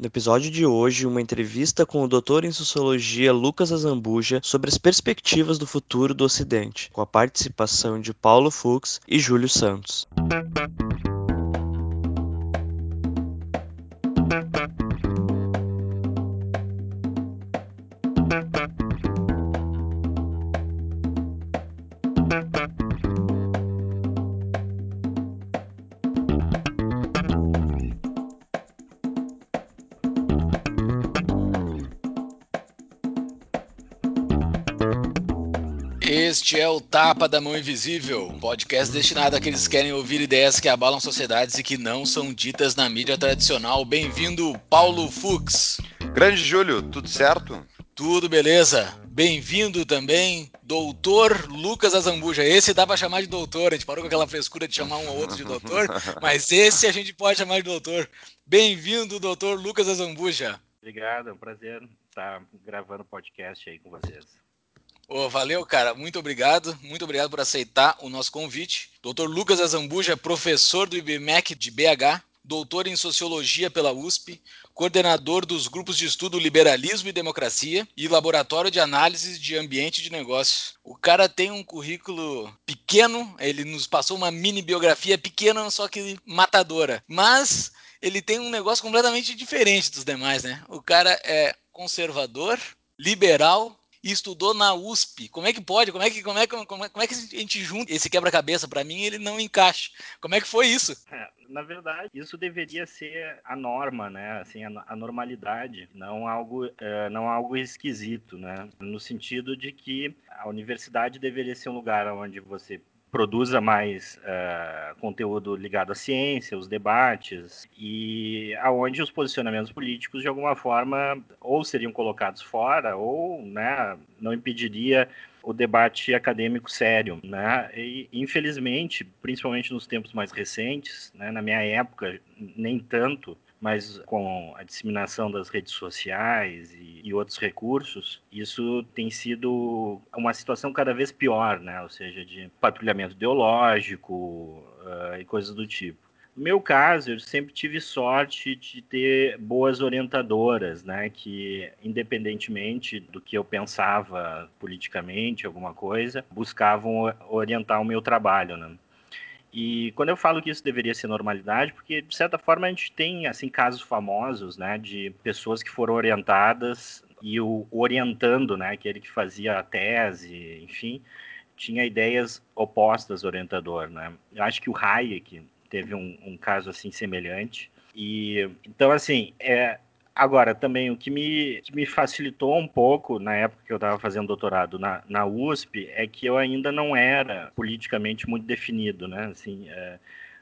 No episódio de hoje, uma entrevista com o doutor em sociologia Lucas Azambuja sobre as perspectivas do futuro do Ocidente, com a participação de Paulo Fux e Júlio Santos. Este é o Tapa da Mão Invisível, um podcast destinado àqueles que querem ouvir ideias que abalam sociedades e que não são ditas na mídia tradicional. Bem-vindo, Paulo Fux. Grande Júlio, tudo certo? Tudo beleza. Bem-vindo também, doutor Lucas Azambuja. Esse dá para chamar de doutor, a gente parou com aquela frescura de chamar um ou outro de doutor, mas esse a gente pode chamar de doutor. Bem-vindo, doutor Lucas Azambuja. Obrigado, é um prazer estar gravando podcast aí com vocês. Oh, valeu, cara. Muito obrigado. Muito obrigado por aceitar o nosso convite. Dr. Lucas Azambuja é professor do IBMEC de BH, doutor em Sociologia pela USP, coordenador dos grupos de estudo Liberalismo e Democracia e Laboratório de Análise de Ambiente de Negócios. O cara tem um currículo pequeno, ele nos passou uma mini biografia pequena, só que matadora. Mas ele tem um negócio completamente diferente dos demais, né? O cara é conservador, liberal e estudou na USP. Como é que pode? Como é que, como é, como é, como é que a gente junta esse quebra-cabeça? Para mim, ele não encaixa. Como é que foi isso? É, na verdade, isso deveria ser a norma, né? Assim, a, a normalidade, não algo, é, não algo esquisito, né? No sentido de que a universidade deveria ser um lugar onde você produza mais uh, conteúdo ligado à ciência, os debates, e aonde os posicionamentos políticos, de alguma forma, ou seriam colocados fora, ou né, não impediria o debate acadêmico sério, né? E infelizmente, principalmente nos tempos mais recentes, né, na minha época, nem tanto, mas com a disseminação das redes sociais e, e, outros recursos, isso tem sido uma situação cada vez pior, né? Ou seja, de patrulhamento ideológico uh, e coisas do tipo. No meu caso, eu sempre tive sorte de ter boas orientadoras, né, que independentemente do que eu pensava politicamente, alguma coisa, buscavam orientar o meu trabalho, né? E quando eu falo que isso deveria ser normalidade, porque de certa forma a gente tem assim casos famosos, né, de pessoas que foram orientadas e o orientando, né, aquele que fazia a tese, enfim, tinha ideias opostas ao orientador, né? Eu acho que o Hayek teve um, um caso assim semelhante. E então assim, é, Agora, também, o que me, que me facilitou um pouco na época que eu estava fazendo doutorado na, na USP é que eu ainda não era politicamente muito definido, né? Assim, é,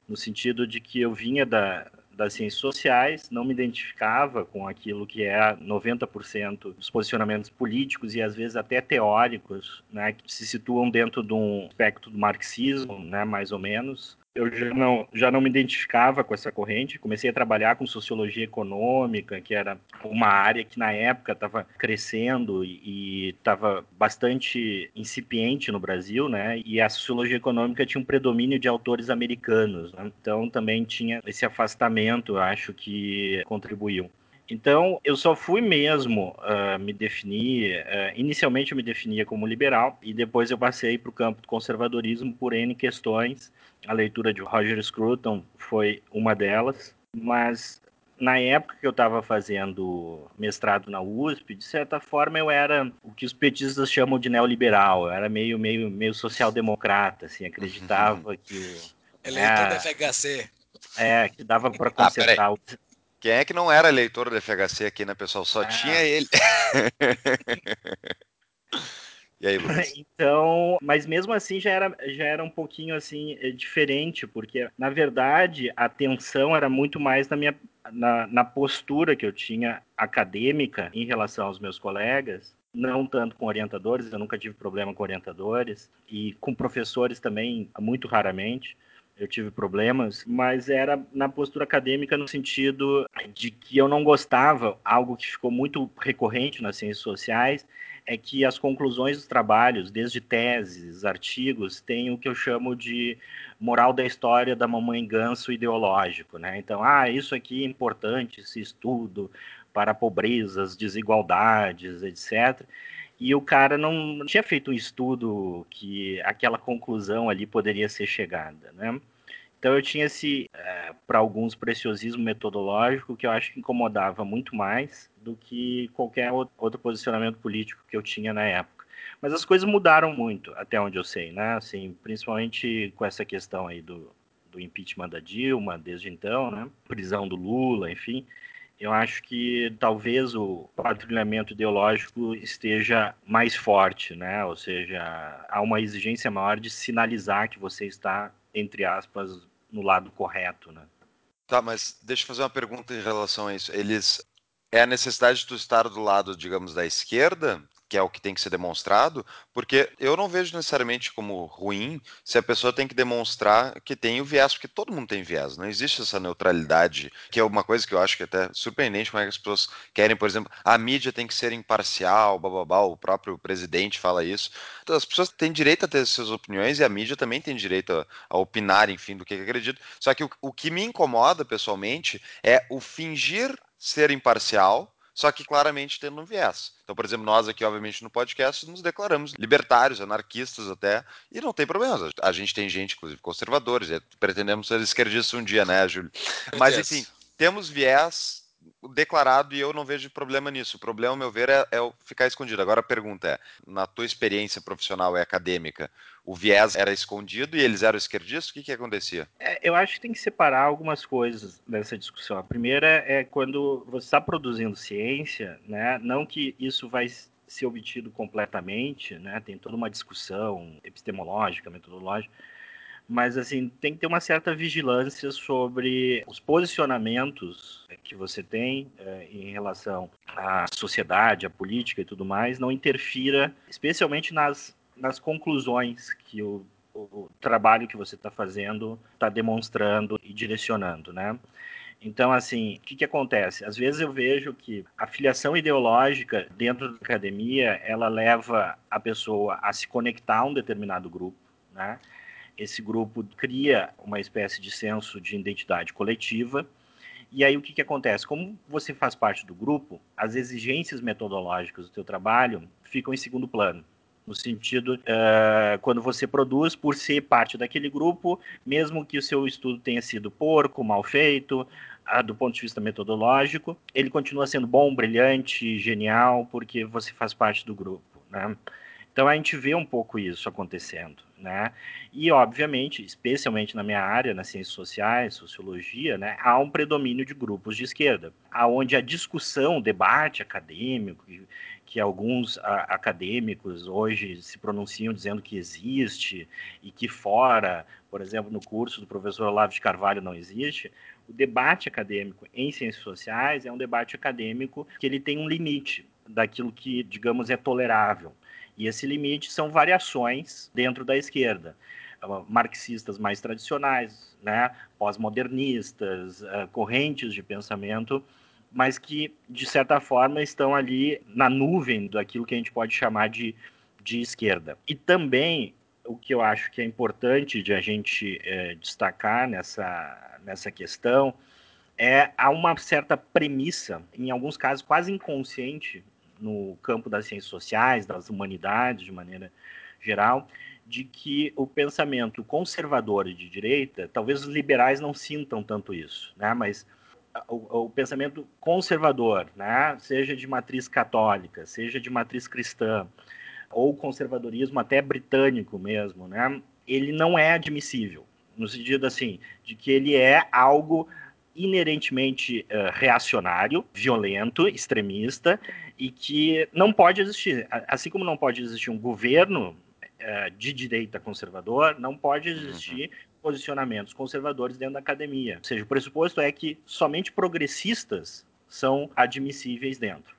no sentido de que eu vinha da, das ciências sociais, não me identificava com aquilo que é 90% dos posicionamentos políticos e às vezes até teóricos, né, que se situam dentro de um aspecto do marxismo, né, mais ou menos, eu já não, já não me identificava com essa corrente. Comecei a trabalhar com sociologia econômica, que era uma área que na época estava crescendo e estava bastante incipiente no Brasil, né? E a sociologia econômica tinha um predomínio de autores americanos, né? então também tinha esse afastamento, acho que contribuiu. Então, eu só fui mesmo uh, me definir. Uh, inicialmente, eu me definia como liberal, e depois eu passei para o campo do conservadorismo por N questões. A leitura de Roger Scruton foi uma delas, mas na época que eu estava fazendo mestrado na USP, de certa forma eu era o que os petistas chamam de neoliberal, eu era meio meio meio social-democrata, assim, acreditava que eleitor é, da FHC. É, que dava para consertar ah, o quem é que não era eleitor do FHC aqui, né, pessoal? Só ah. tinha ele. e aí, Lucas? Então, mas mesmo assim já era, já era um pouquinho assim eh, diferente, porque na verdade a atenção era muito mais na minha na, na postura que eu tinha acadêmica em relação aos meus colegas não tanto com orientadores, eu nunca tive problema com orientadores, e com professores também, muito raramente eu tive problemas, mas era na postura acadêmica no sentido de que eu não gostava, algo que ficou muito recorrente nas ciências sociais, é que as conclusões dos trabalhos, desde teses, artigos, têm o que eu chamo de moral da história da mamãe ganso ideológico, né? Então, ah, isso aqui é importante, esse estudo para pobrezas, desigualdades, etc. E o cara não tinha feito um estudo que aquela conclusão ali poderia ser chegada, né? Então eu tinha esse, é, para alguns, preciosismo metodológico que eu acho que incomodava muito mais do que qualquer outro posicionamento político que eu tinha na época. Mas as coisas mudaram muito, até onde eu sei, né? Assim, principalmente com essa questão aí do, do impeachment da Dilma, desde então, né? Prisão do Lula, enfim. Eu acho que talvez o patrulhamento ideológico esteja mais forte, né? Ou seja, há uma exigência maior de sinalizar que você está, entre aspas, no lado correto, né? Tá, mas deixa eu fazer uma pergunta em relação a isso. Eles é a necessidade de tu estar do lado, digamos, da esquerda que é o que tem que ser demonstrado, porque eu não vejo necessariamente como ruim se a pessoa tem que demonstrar que tem o viés, porque todo mundo tem viés, não existe essa neutralidade, que é uma coisa que eu acho que é até surpreendente como é que as pessoas querem, por exemplo, a mídia tem que ser imparcial, bababá, o próprio presidente fala isso. Então, as pessoas têm direito a ter suas opiniões e a mídia também tem direito a, a opinar, enfim, do que, que acredita. Só que o, o que me incomoda pessoalmente é o fingir ser imparcial só que claramente tendo um viés. Então, por exemplo, nós aqui, obviamente, no podcast, nos declaramos libertários, anarquistas até, e não tem problema. A gente tem gente, inclusive, conservadores, pretendemos ser esquerdistas um dia, né, Júlio? Mas, enfim, temos viés declarado e eu não vejo problema nisso. O problema, ao meu ver, é, é ficar escondido. Agora a pergunta é: na tua experiência profissional e acadêmica, o viés era escondido e eles eram esquerdistas? O que, que acontecia? É, eu acho que tem que separar algumas coisas nessa discussão. A primeira é quando você está produzindo ciência, né? não que isso vai ser obtido completamente, né? tem toda uma discussão epistemológica, metodológica mas assim tem que ter uma certa vigilância sobre os posicionamentos que você tem é, em relação à sociedade, à política e tudo mais, não interfira, especialmente nas, nas conclusões que o, o trabalho que você está fazendo está demonstrando e direcionando, né? Então, assim, o que, que acontece? Às vezes eu vejo que a filiação ideológica dentro da academia, ela leva a pessoa a se conectar a um determinado grupo, né? Esse grupo cria uma espécie de senso de identidade coletiva. E aí o que, que acontece? Como você faz parte do grupo, as exigências metodológicas do teu trabalho ficam em segundo plano. No sentido, uh, quando você produz por ser parte daquele grupo, mesmo que o seu estudo tenha sido porco, mal feito, uh, do ponto de vista metodológico, ele continua sendo bom, brilhante, genial, porque você faz parte do grupo. Né? Então a gente vê um pouco isso acontecendo, né? E obviamente, especialmente na minha área, nas ciências sociais, sociologia, né, há um predomínio de grupos de esquerda, aonde a discussão, o debate acadêmico, que alguns a, acadêmicos hoje se pronunciam dizendo que existe e que fora, por exemplo, no curso do professor Olavo de Carvalho não existe, o debate acadêmico em ciências sociais é um debate acadêmico que ele tem um limite daquilo que, digamos, é tolerável. E esse limite são variações dentro da esquerda. Ah, marxistas mais tradicionais, né, pós-modernistas, uh, correntes de pensamento, mas que, de certa forma, estão ali na nuvem daquilo que a gente pode chamar de, de esquerda. E também, o que eu acho que é importante de a gente é, destacar nessa, nessa questão é há uma certa premissa, em alguns casos quase inconsciente, no campo das ciências sociais, das humanidades de maneira geral, de que o pensamento conservador e de direita, talvez os liberais não sintam tanto isso, né? mas o, o, pensamento conservador, né? seja de matriz católica, seja de matriz cristã, ou conservadorismo até britânico mesmo, né? ele não é admissível, no sentido assim, de que ele é algo inerentemente uh, reacionário, violento, extremista e que não pode existir. Assim como não pode existir um governo uh, de direita conservador, não pode existir uhum. posicionamentos conservadores dentro da academia. Ou seja, o pressuposto é que somente progressistas são admissíveis dentro.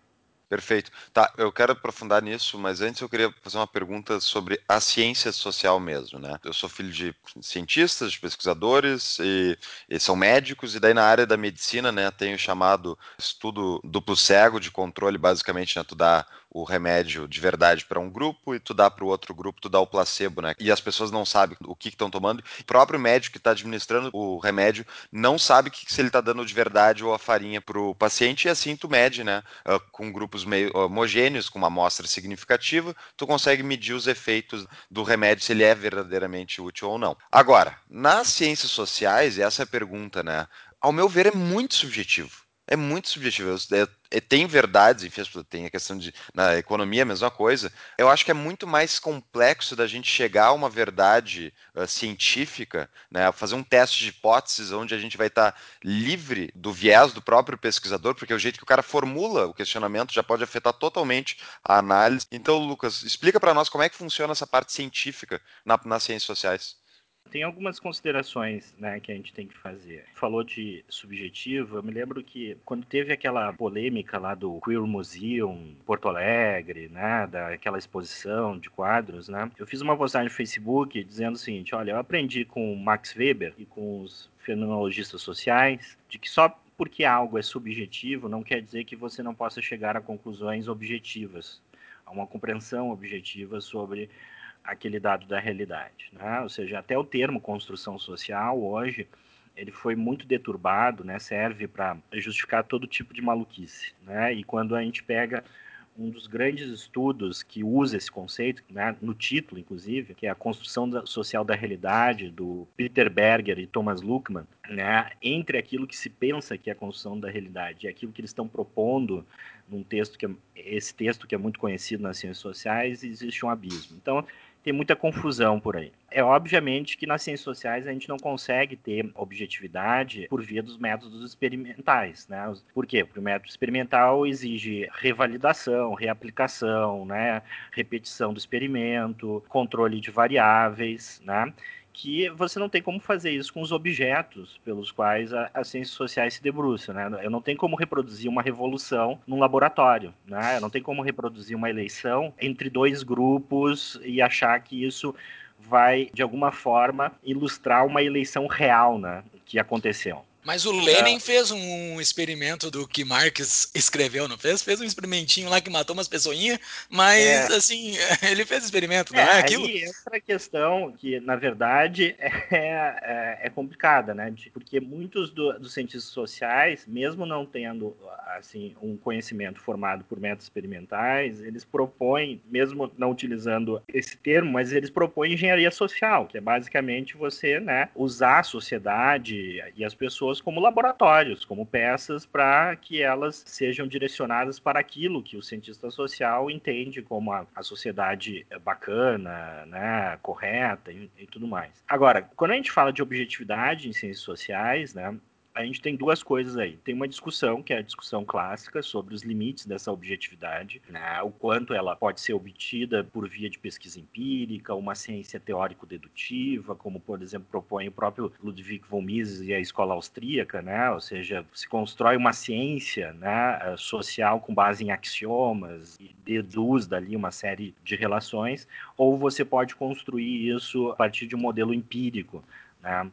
Perfeito. Tá, eu quero aprofundar nisso, mas antes eu queria fazer uma pergunta sobre a ciência social mesmo, né? Eu sou filho de cientistas, de pesquisadores, e, e são médicos, e daí na área da medicina, né, tem o chamado estudo duplo cego de controle, basicamente, né, tu dá o remédio de verdade para um grupo e tu dá para o outro grupo, tu dá o placebo, né? E as pessoas não sabem o que estão tomando. O próprio médico que está administrando o remédio não sabe que, se ele está dando de verdade ou a farinha para o paciente, e assim tu mede, né? Uh, com grupos meio homogêneos, com uma amostra significativa, tu consegue medir os efeitos do remédio, se ele é verdadeiramente útil ou não. Agora, nas ciências sociais, essa é a pergunta, né? Ao meu ver, é muito subjetivo é muito subjetivo. Eu, eu, tem verdades, enfim, tem a questão de. Na economia, a mesma coisa. Eu acho que é muito mais complexo da gente chegar a uma verdade uh, científica, né, fazer um teste de hipóteses onde a gente vai estar tá livre do viés do próprio pesquisador, porque o jeito que o cara formula o questionamento já pode afetar totalmente a análise. Então, Lucas, explica para nós como é que funciona essa parte científica na, nas ciências sociais. Tem algumas considerações né, que a gente tem que fazer. Falou de subjetivo, eu me lembro que quando teve aquela polêmica lá do Queer Museum Porto Alegre, né, daquela exposição de quadros, né, eu fiz uma postagem no Facebook dizendo o seguinte, olha, eu aprendi com Max Weber e com os fenomenologistas sociais de que só porque algo é subjetivo não quer dizer que você não possa chegar a conclusões objetivas, a uma compreensão objetiva sobre aquele dado da realidade. Né? Ou seja, até o termo construção social hoje ele foi muito deturbado, né? serve para justificar todo tipo de maluquice. Né? E quando a gente pega um dos grandes estudos que usa esse conceito, né, no título, inclusive, que é a construção social da realidade, do Peter Berger e Thomas Luckmann, né, entre aquilo que se pensa que é a construção da realidade e aquilo que eles estão propondo num texto que é, esse texto que é muito conhecido nas ciências sociais, existe um abismo. Então, tem muita confusão por aí. É obviamente que nas ciências sociais a gente não consegue ter objetividade por via dos métodos experimentais, né? Por quê? Porque o método experimental exige revalidação, reaplicação, né? repetição do experimento, controle de variáveis, né? Que você não tem como fazer isso com os objetos pelos quais a, as ciências sociais se debruçam, né? Eu não tenho como reproduzir uma revolução num laboratório, né? Eu não tenho como reproduzir uma eleição entre dois grupos e achar que isso vai, de alguma forma, ilustrar uma eleição real, né? Que aconteceu. Mas o Lenin é. fez um experimento do que Marx escreveu, não fez? Fez um experimentinho lá que matou umas pessoinhas, mas é. assim, ele fez experimento, não é, é aquilo? Aí entra questão que, na verdade, é, é, é complicada, né? Porque muitos do, dos cientistas sociais, mesmo não tendo assim um conhecimento formado por métodos experimentais, eles propõem, mesmo não utilizando esse termo, mas eles propõem engenharia social, que é basicamente você né, usar a sociedade e as pessoas pessoas como laboratórios, como peças para que elas sejam direcionadas para aquilo que o cientista social entende como a, a sociedade bacana, né, correta e, e tudo mais. Agora, quando a gente fala de objetividade em ciências sociais, né, a gente tem duas coisas aí. Tem uma discussão, que é a discussão clássica, sobre os limites dessa objetividade, né? o quanto ela pode ser obtida por via de pesquisa empírica, uma ciência teórico-dedutiva, como, por exemplo, propõe o próprio Ludwig von Mises e a escola austríaca, né? ou seja, se constrói uma ciência né, social com base em axiomas e deduz dali uma série de relações, ou você pode construir isso a partir de um modelo empírico. Né?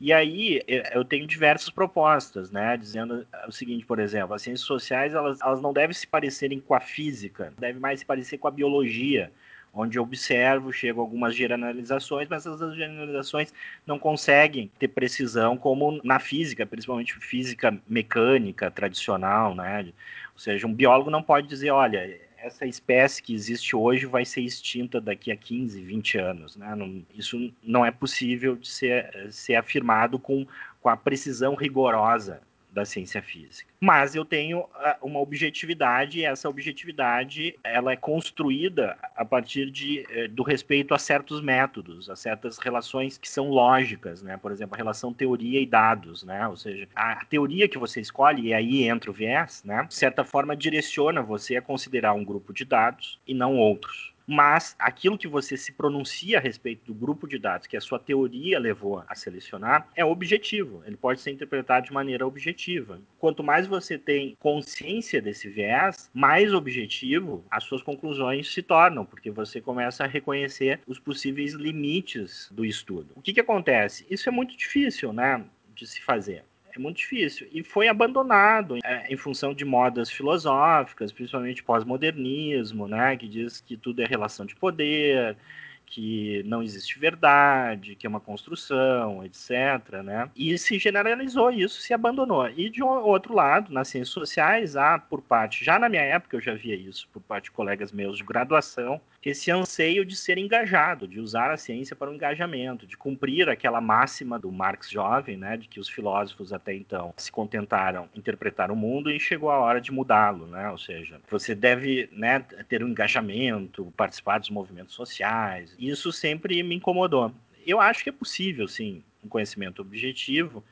E aí eu tenho diversas propostas, né, dizendo o seguinte, por exemplo, as ciências sociais elas, elas não devem se parecerem com a física, devem mais se parecer com a biologia, onde eu observo, chego a algumas generalizações, mas essas generalizações não conseguem ter precisão como na física, principalmente física mecânica tradicional, né? Ou seja, um biólogo não pode dizer, olha, essa espécie que existe hoje vai ser extinta daqui a 15, 20 anos. Né? Não, isso não é possível de ser, ser afirmado com, com a precisão rigorosa da ciência física. Mas eu tenho ah, uma objetividade e essa objetividade ela é construída a partir de, eh, do respeito a certos métodos, a certas relações que são lógicas, né? Por exemplo, a relação teoria e dados, né? Ou seja, a teoria que você escolhe e aí entra o viés, né? De certa forma direciona você a considerar um grupo de dados e não outros. Mas aquilo que você se pronuncia a respeito do grupo de dados que a sua teoria levou a selecionar é objetivo. Ele pode ser interpretado de maneira objetiva. Quanto mais você tem consciência desse viés, mais objetivo as suas conclusões se tornam, porque você começa a reconhecer os possíveis limites do estudo. O que, que acontece? Isso é muito difícil, né, de se fazer. É muito difícil. E foi abandonado é, em função de modas filosóficas, principalmente pós-modernismo, né, que diz que tudo é relação de poder, que não existe verdade, que é uma construção, etc. Né? E se generalizou isso, se abandonou. E de outro lado, nas ciências sociais, há por parte, já na minha época eu já via isso, por parte de colegas meus de graduação, esse anseio de ser engajado, de usar a ciência para o engajamento, de cumprir aquela máxima do Marx jovem, né, de que os filósofos até então se contentaram interpretar o mundo e chegou a hora de mudá-lo, né? Ou seja, você deve, né, ter um engajamento, participar dos movimentos sociais. Isso sempre me incomodou. Eu acho que é possível, sim, um conhecimento objetivo,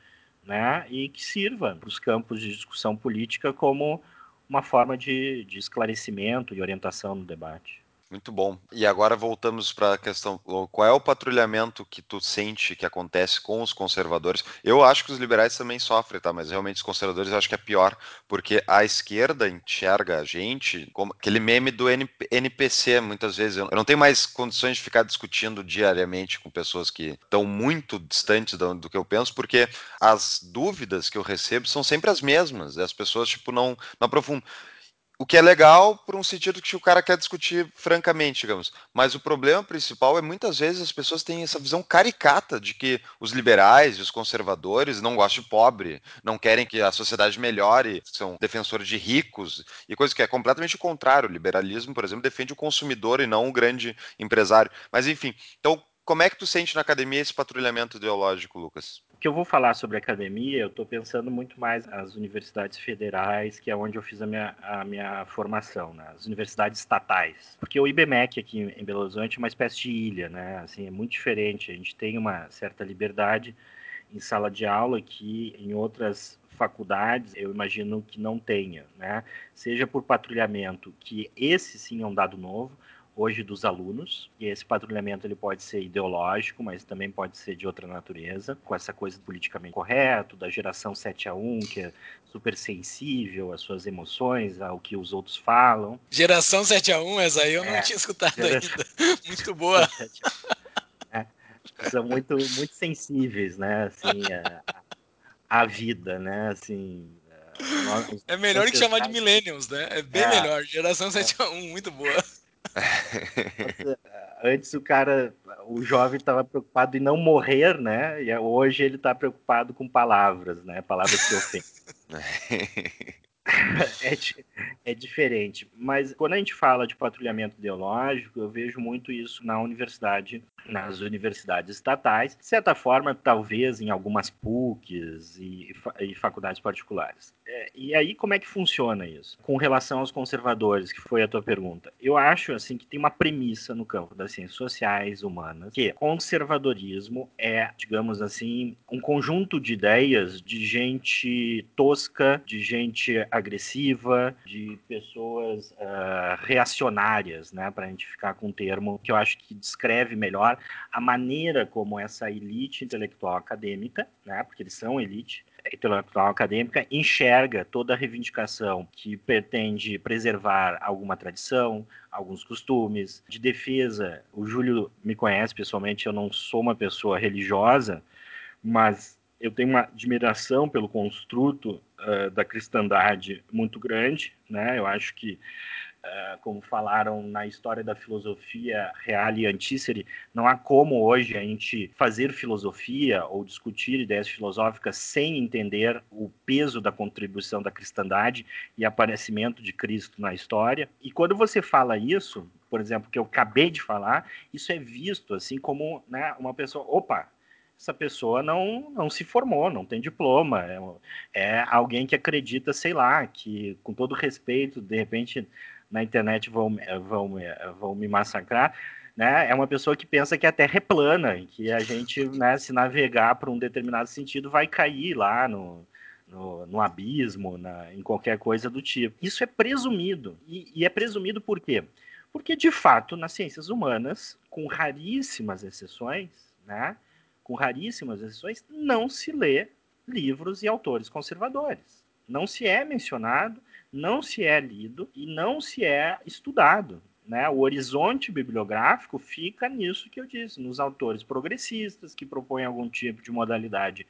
né, e que sirva para os campos de discussão política como uma forma de, de esclarecimento e orientação no debate. Muito bom. E agora voltamos para a questão: qual é o patrulhamento que tu sente que acontece com os conservadores? Eu acho que os liberais também sofrem, tá? Mas realmente os conservadores eu acho que é pior, porque a esquerda enxerga a gente como aquele meme do NPC, muitas vezes. Eu não tenho mais condições de ficar discutindo diariamente com pessoas que estão muito distantes do, que eu penso, porque as dúvidas que eu recebo são sempre as mesmas. As pessoas, tipo, não, não aprofundam. O que é legal por um sentido que o cara quer discutir francamente, digamos. Mas o problema principal é muitas vezes as pessoas têm essa visão caricata de que os liberais e os conservadores não gostam de pobre, não querem que a sociedade melhore, são defensores de ricos e coisa que é completamente o contrário. O liberalismo, por exemplo, defende o consumidor e não o grande empresário. Mas enfim, então como é que tu sente na academia esse patrulhamento ideológico, Lucas? Que eu vou falar sobre academia, eu estou pensando muito mais nas universidades federais, que é onde eu fiz a minha, a minha formação, né? as universidades estatais. Porque o IBMEC aqui em Belo Horizonte é uma espécie de ilha, né? Assim, é muito diferente. A gente tem uma certa liberdade em sala de aula que em outras faculdades eu imagino que não tenha, né? Seja por patrulhamento, que esse sim é um dado novo, hoje dos alunos. E esse patrulhamento ele pode ser ideológico, mas também pode ser de outra natureza, com essa coisa do politicamente correto, da geração 7 a 1, que é super sensível às suas emoções, ao que os outros falam. Geração 7 a 1, essa aí eu é, não tinha escutado geração... ainda. Muito boa. é, são muito, muito sensíveis, né? Assim, a, a vida, né? Assim, é melhor que chamar de millennials, né? É bem é, melhor. Geração 7 a 1, muito boa. Antes o cara, o jovem estava preocupado em não morrer, né? E hoje ele está preocupado com palavras, né? Palavras que ofendem. é, é diferente. Mas quando a gente fala de patrulhamento ideológico, eu vejo muito isso na universidade, nas universidades estatais, de certa forma, talvez em algumas PUCs e, e faculdades particulares. É, e aí, como é que funciona isso? Com relação aos conservadores, que foi a tua pergunta. Eu acho, assim, que tem uma premissa no campo das ciências sociais, humanas, que conservadorismo é, digamos assim, um conjunto de ideias de gente tosca, de gente agressiva, de pessoas uh, reacionárias, né, para a gente ficar com um termo que eu acho que descreve melhor a maneira como essa elite intelectual acadêmica, né, porque eles são elite, intelectual acadêmica enxerga toda a reivindicação que pretende preservar alguma tradição, alguns costumes, de defesa. O Júlio me conhece pessoalmente, eu não sou uma pessoa religiosa, mas eu tenho uma admiração pelo construto uh, da cristandade muito grande, né? Eu acho que Uh, como falaram na história da filosofia real e antícere, não há como hoje a gente fazer filosofia ou discutir ideias filosóficas sem entender o peso da contribuição da cristandade e aparecimento de Cristo na história. E quando você fala isso, por exemplo, que eu acabei de falar, isso é visto assim como né, uma pessoa, opa, essa pessoa não, não se formou, não tem diploma, é, é alguém que acredita, sei lá, que com todo respeito, de repente na internet vão, vão, vão me massacrar, né? É uma pessoa que pensa que a Terra é plana, que a gente, né, se navegar para um determinado sentido, vai cair lá no, no, no abismo, na, em qualquer coisa do tipo. Isso é presumido. E, e é presumido por quê? Porque, de fato, nas ciências humanas, com raríssimas exceções, né, com raríssimas exceções, não se lê livros e autores conservadores. Não se é mencionado, não se é lido e não se é estudado. Né? O horizonte bibliográfico fica nisso que eu disse, nos autores progressistas que propõem algum tipo de modalidade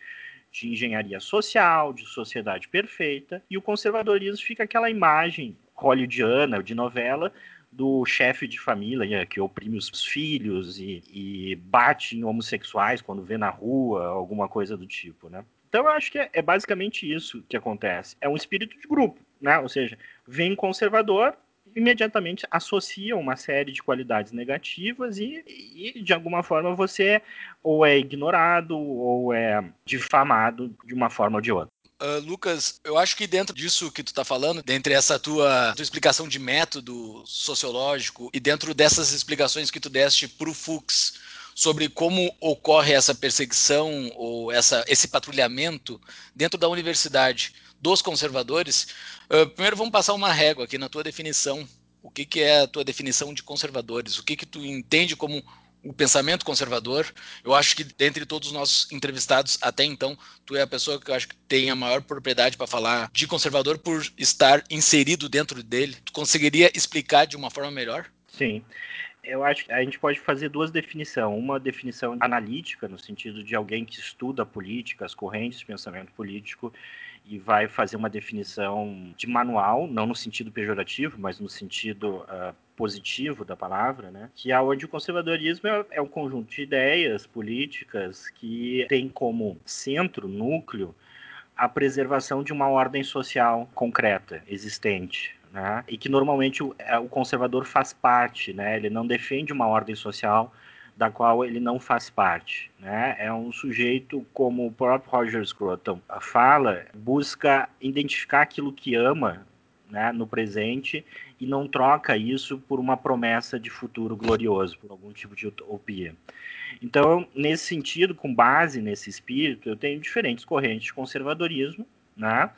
de engenharia social, de sociedade perfeita, e o conservadorismo fica aquela imagem hollywoodiana, de novela, do chefe de família que oprime os filhos e, e, bate em homossexuais quando vê na rua, alguma coisa do tipo, né? Então eu acho que é, é basicamente isso que acontece. É um espírito de grupo, né? Ou seja, vem conservador, imediatamente associa uma série de qualidades negativas e, e, de alguma forma você ou é ignorado ou é difamado de uma forma ou de outra. Uh, Lucas, eu acho que dentro disso que tu está falando, dentre essa tua, tua, explicação de método sociológico e dentro dessas explicações que tu deste para o Fux sobre como ocorre essa perseguição ou essa, esse patrulhamento dentro da universidade dos conservadores, uh, primeiro vamos passar uma régua aqui na tua definição. O que, que é a tua definição de conservadores? O que, que tu entende como o pensamento conservador. Eu acho que dentre todos os nossos entrevistados até então, tu é a pessoa que eu acho que tem a maior propriedade para falar de conservador por estar inserido dentro dele. Tu conseguiria explicar de uma forma melhor? Sim. Eu acho que a gente pode fazer duas definições. Uma definição analítica, no sentido de alguém que estuda política, as correntes de pensamento político, e vai fazer uma definição de manual, não no sentido pejorativo, mas no sentido uh, positivo da palavra, né? Que é onde o conservadorismo é, é um conjunto de ideias políticas que tem como centro, núcleo, a preservação de uma ordem social concreta, existente, né? E que normalmente o, é, o, conservador faz parte, né? Ele não defende uma ordem social da qual ele não faz parte. Né? É um sujeito, como o próprio Roger Scruton fala, busca identificar aquilo que ama né, no presente e não troca isso por uma promessa de futuro glorioso, por algum tipo de utopia. Então, nesse sentido, com base nesse espírito, eu tenho diferentes correntes de conservadorismo, né?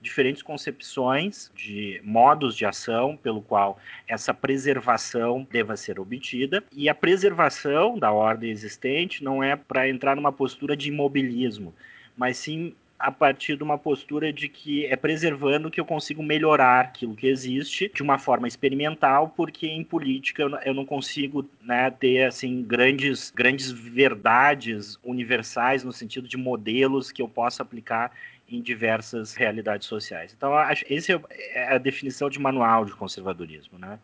diferentes concepções de modos de ação pelo qual essa preservação deva ser obtida. E a preservação da ordem existente não é para entrar numa postura de imobilismo, mas sim a partir de uma postura de que é preservando que eu consigo melhorar aquilo que existe de uma forma experimental, porque em política eu não consigo né, ter assim grandes, grandes verdades universais no sentido de modelos que eu possa aplicar em diversas realidades sociais. Então, essa é a definição de manual de conservadorismo, né?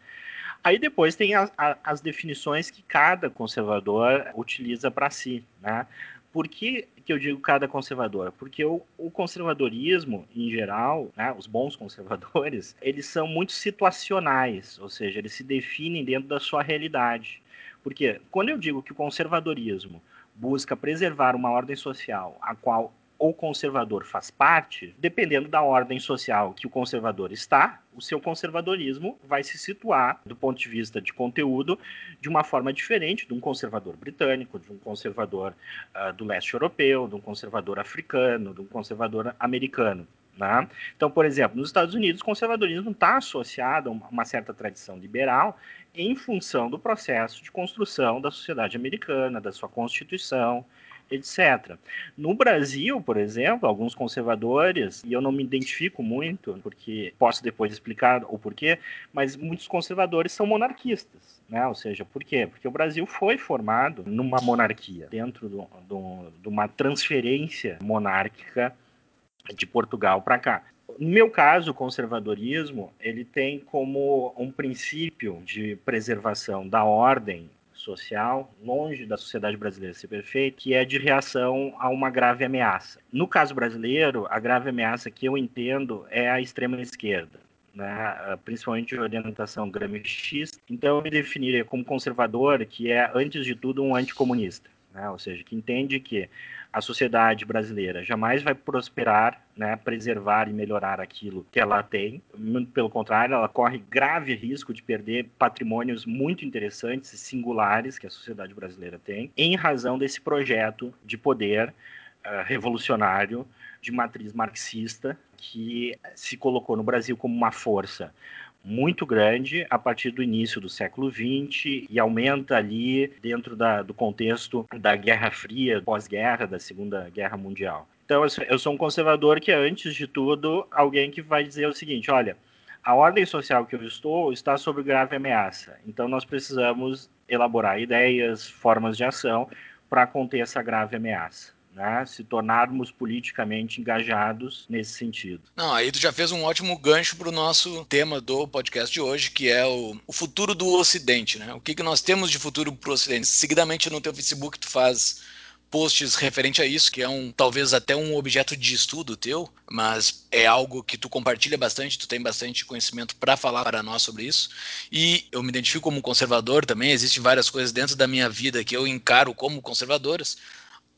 Aí depois tem a, a, as definições que cada conservador utiliza para si, né? Por que, que eu digo cada conservador? Porque o, o conservadorismo, em geral, né, os bons conservadores, eles são muito situacionais, ou seja, eles se definem dentro da sua realidade. Porque quando eu digo que o conservadorismo busca preservar uma ordem social a qual o conservador faz parte, dependendo da ordem social que o conservador está, o seu conservadorismo vai se situar, do ponto de vista de conteúdo, de uma forma diferente de um conservador britânico, de um conservador uh, do leste europeu, de um conservador africano, de um conservador americano. Né? Então, por exemplo, nos Estados Unidos, o conservadorismo está associado a uma certa tradição liberal em função do processo de construção da sociedade americana, da sua constituição, etc. No Brasil, por exemplo, alguns conservadores, e eu não me identifico muito, porque posso depois explicar o porquê, mas muitos conservadores são monarquistas. Né? Ou seja, por quê? Porque o Brasil foi formado numa monarquia, dentro de uma transferência monárquica de Portugal para cá. No meu caso, o conservadorismo ele tem como um princípio de preservação da ordem social, longe da sociedade brasileira ser perfeita, que é de reação a uma grave ameaça. No caso brasileiro, a grave ameaça que eu entendo é a extrema esquerda. Né, principalmente de orientação gramscista. Então, eu me definiria como conservador, que é, antes de tudo, um anticomunista. Né, ou seja, que entende que a sociedade brasileira jamais vai prosperar, né, preservar e melhorar aquilo que ela tem. Muito pelo contrário, ela corre grave risco de perder patrimônios muito interessantes e singulares que a sociedade brasileira tem, em razão desse projeto de poder uh, revolucionário de matriz marxista que se colocou no Brasil como uma força muito grande a partir do início do século XX e aumenta ali dentro da, do contexto da Guerra Fria, pós-guerra, da Segunda Guerra Mundial. Então, eu sou um conservador que antes de tudo, alguém que vai dizer o seguinte: olha, a ordem social que eu estou está sob grave ameaça. Então, nós precisamos elaborar ideias, formas de ação para conter essa grave ameaça né, se tornarmos politicamente engajados nesse sentido. Não, aí tu já fez um ótimo gancho para o nosso tema do podcast de hoje, que é o, o futuro do Ocidente, né? O que, que nós temos de futuro para o Ocidente? Seguidamente no teu Facebook tu faz posts referente a isso, que é um talvez até um objeto de estudo teu, mas é algo que tu compartilha bastante, tu tem bastante conhecimento para falar para nós sobre isso. E eu me identifico como conservador também, existem várias coisas dentro da minha vida que eu encaro como conservadoras,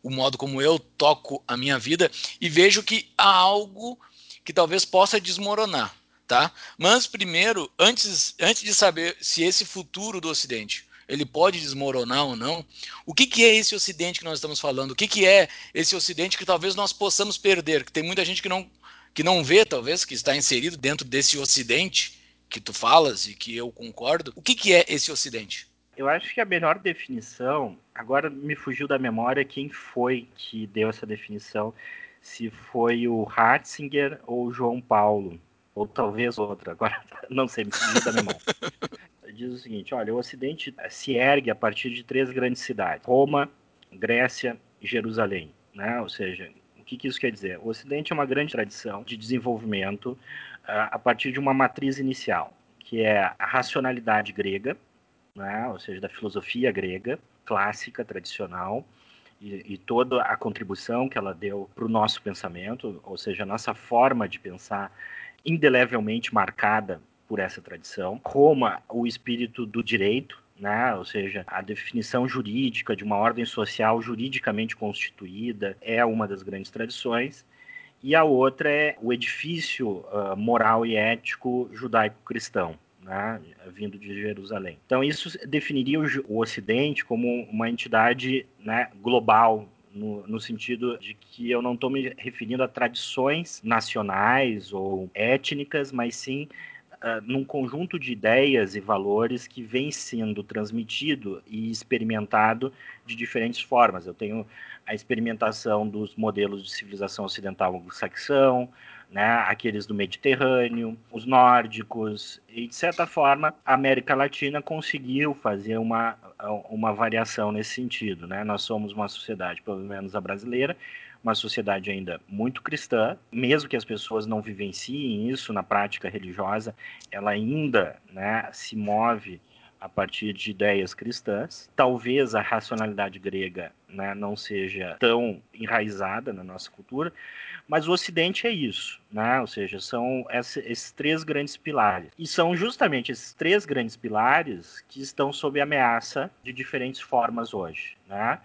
o modo como eu toco a minha vida e vejo que há algo que talvez possa desmoronar, tá? Mas primeiro, antes, antes de saber se esse futuro do Ocidente ele pode desmoronar ou não, o que, que é esse Ocidente que nós estamos falando? O que, que é esse Ocidente que talvez nós possamos perder? Que tem muita gente que não, que não vê, talvez, que está inserido dentro desse Ocidente que tu falas e que eu concordo. O que, que é esse Ocidente? Eu acho que a melhor definição, agora me fugiu da memória quem foi que deu essa definição, se foi o Ratzinger ou o João Paulo, ou talvez outra, agora não sei, me fugiu da memória. Diz o seguinte: olha, o Ocidente se ergue a partir de três grandes cidades: Roma, Grécia e Jerusalém. Né? Ou seja, o que, que isso quer dizer? O Ocidente é uma grande tradição de desenvolvimento uh, a partir de uma matriz inicial, que é a racionalidade grega, né? ou seja, da filosofia grega, clássica, tradicional, e, e toda a contribuição que ela deu para o nosso pensamento, ou seja, a nossa forma de pensar indelevelmente marcada por essa tradição. Roma, o espírito do direito, né? ou seja, a definição jurídica de uma ordem social juridicamente constituída é uma das grandes tradições. E a outra é o edifício uh, moral e ético judaico-cristão, né, vindo de Jerusalém. Então, isso definiria o, Ocidente como uma entidade né, global, no, no, sentido de que eu não estou me referindo a tradições nacionais ou étnicas, mas sim uh, num conjunto de ideias e valores que vem sendo transmitido e experimentado de diferentes formas. Eu tenho a experimentação dos modelos de civilização ocidental anglo-saxão, né, aqueles do Mediterrâneo, os nórdicos, e de certa forma a América Latina conseguiu fazer uma, uma variação nesse sentido. Né? Nós somos uma sociedade, pelo menos a brasileira, uma sociedade ainda muito cristã, mesmo que as pessoas não vivenciem isso na prática religiosa, ela ainda né, se move a partir de ideias cristãs. Talvez a racionalidade grega né, não seja tão enraizada na nossa cultura, mas o Ocidente é isso, né? ou seja, são esses três grandes pilares. E são justamente esses três grandes pilares que estão sob ameaça de diferentes formas hoje. Né?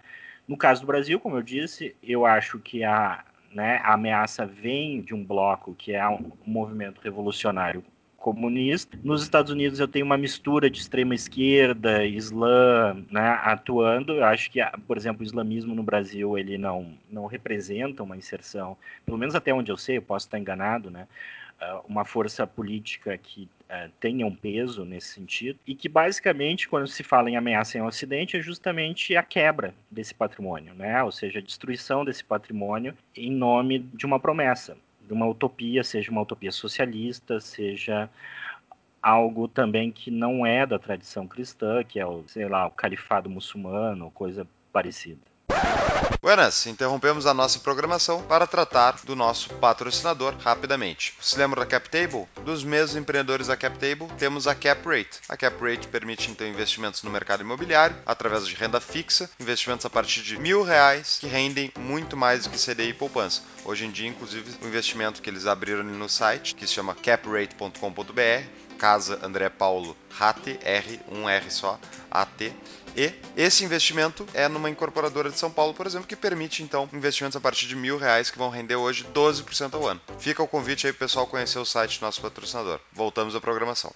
No caso do Brasil, como eu disse, eu acho que a, né, a ameaça vem de um bloco que é um movimento revolucionário comunista. Nos Estados Unidos eu tenho uma mistura de extrema esquerda, islã, né, atuando. Eu acho que, por exemplo, o islamismo no Brasil ele não não representa uma inserção, pelo menos até onde eu sei, eu posso estar enganado, né? Ah, uma força política que uh, tenha um peso nesse sentido e que basicamente quando se fala em ameaça em Ocidente é justamente a quebra desse patrimônio, né? Ou seja, a destruição desse patrimônio em nome de uma promessa de uma utopia, seja uma utopia socialista, seja algo também que não é da tradição cristã, que é o, sei lá, o califado muçulmano, coisa parecida. Buenas, interrompemos a nossa programação para tratar do nosso patrocinador rapidamente. Se lembra da CapTable? Dos mesmos empreendedores da CapTable, temos a CapRate. A CapRate permite então investimentos no mercado imobiliário através de renda fixa, investimentos a partir de mil reais que rendem muito mais do que CDI e poupança. Hoje em dia, inclusive, o investimento que eles abriram no site, que se chama caprate.com.br, Casa André Paulo RAT, R, um R só, AT, e esse investimento é numa incorporadora de São Paulo, por exemplo, que permite então investimentos a partir de mil reais que vão render hoje 12% ao ano. Fica o convite aí, pessoal, conhecer o site do nosso patrocinador. Voltamos à programação.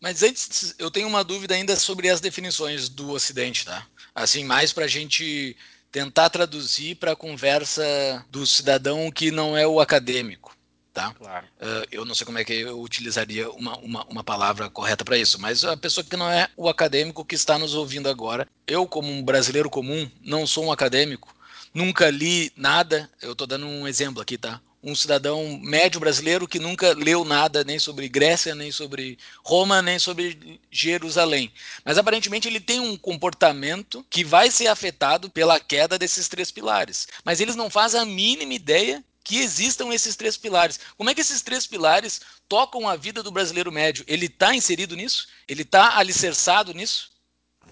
Mas antes, eu tenho uma dúvida ainda sobre as definições do Ocidente, tá? Assim, mais para a gente tentar traduzir para a conversa do cidadão que não é o acadêmico. Tá? Claro. Uh, eu não sei como é que eu utilizaria uma, uma, uma palavra correta para isso, mas a pessoa que não é o acadêmico que está nos ouvindo agora, eu, como um brasileiro comum, não sou um acadêmico, nunca li nada, eu estou dando um exemplo aqui, tá? um cidadão médio brasileiro que nunca leu nada nem sobre Grécia, nem sobre Roma, nem sobre Jerusalém. Mas aparentemente ele tem um comportamento que vai ser afetado pela queda desses três pilares. Mas eles não fazem a mínima ideia que existam esses três pilares. Como é que esses três pilares tocam a vida do brasileiro médio? Ele está inserido nisso? Ele está alicerçado nisso?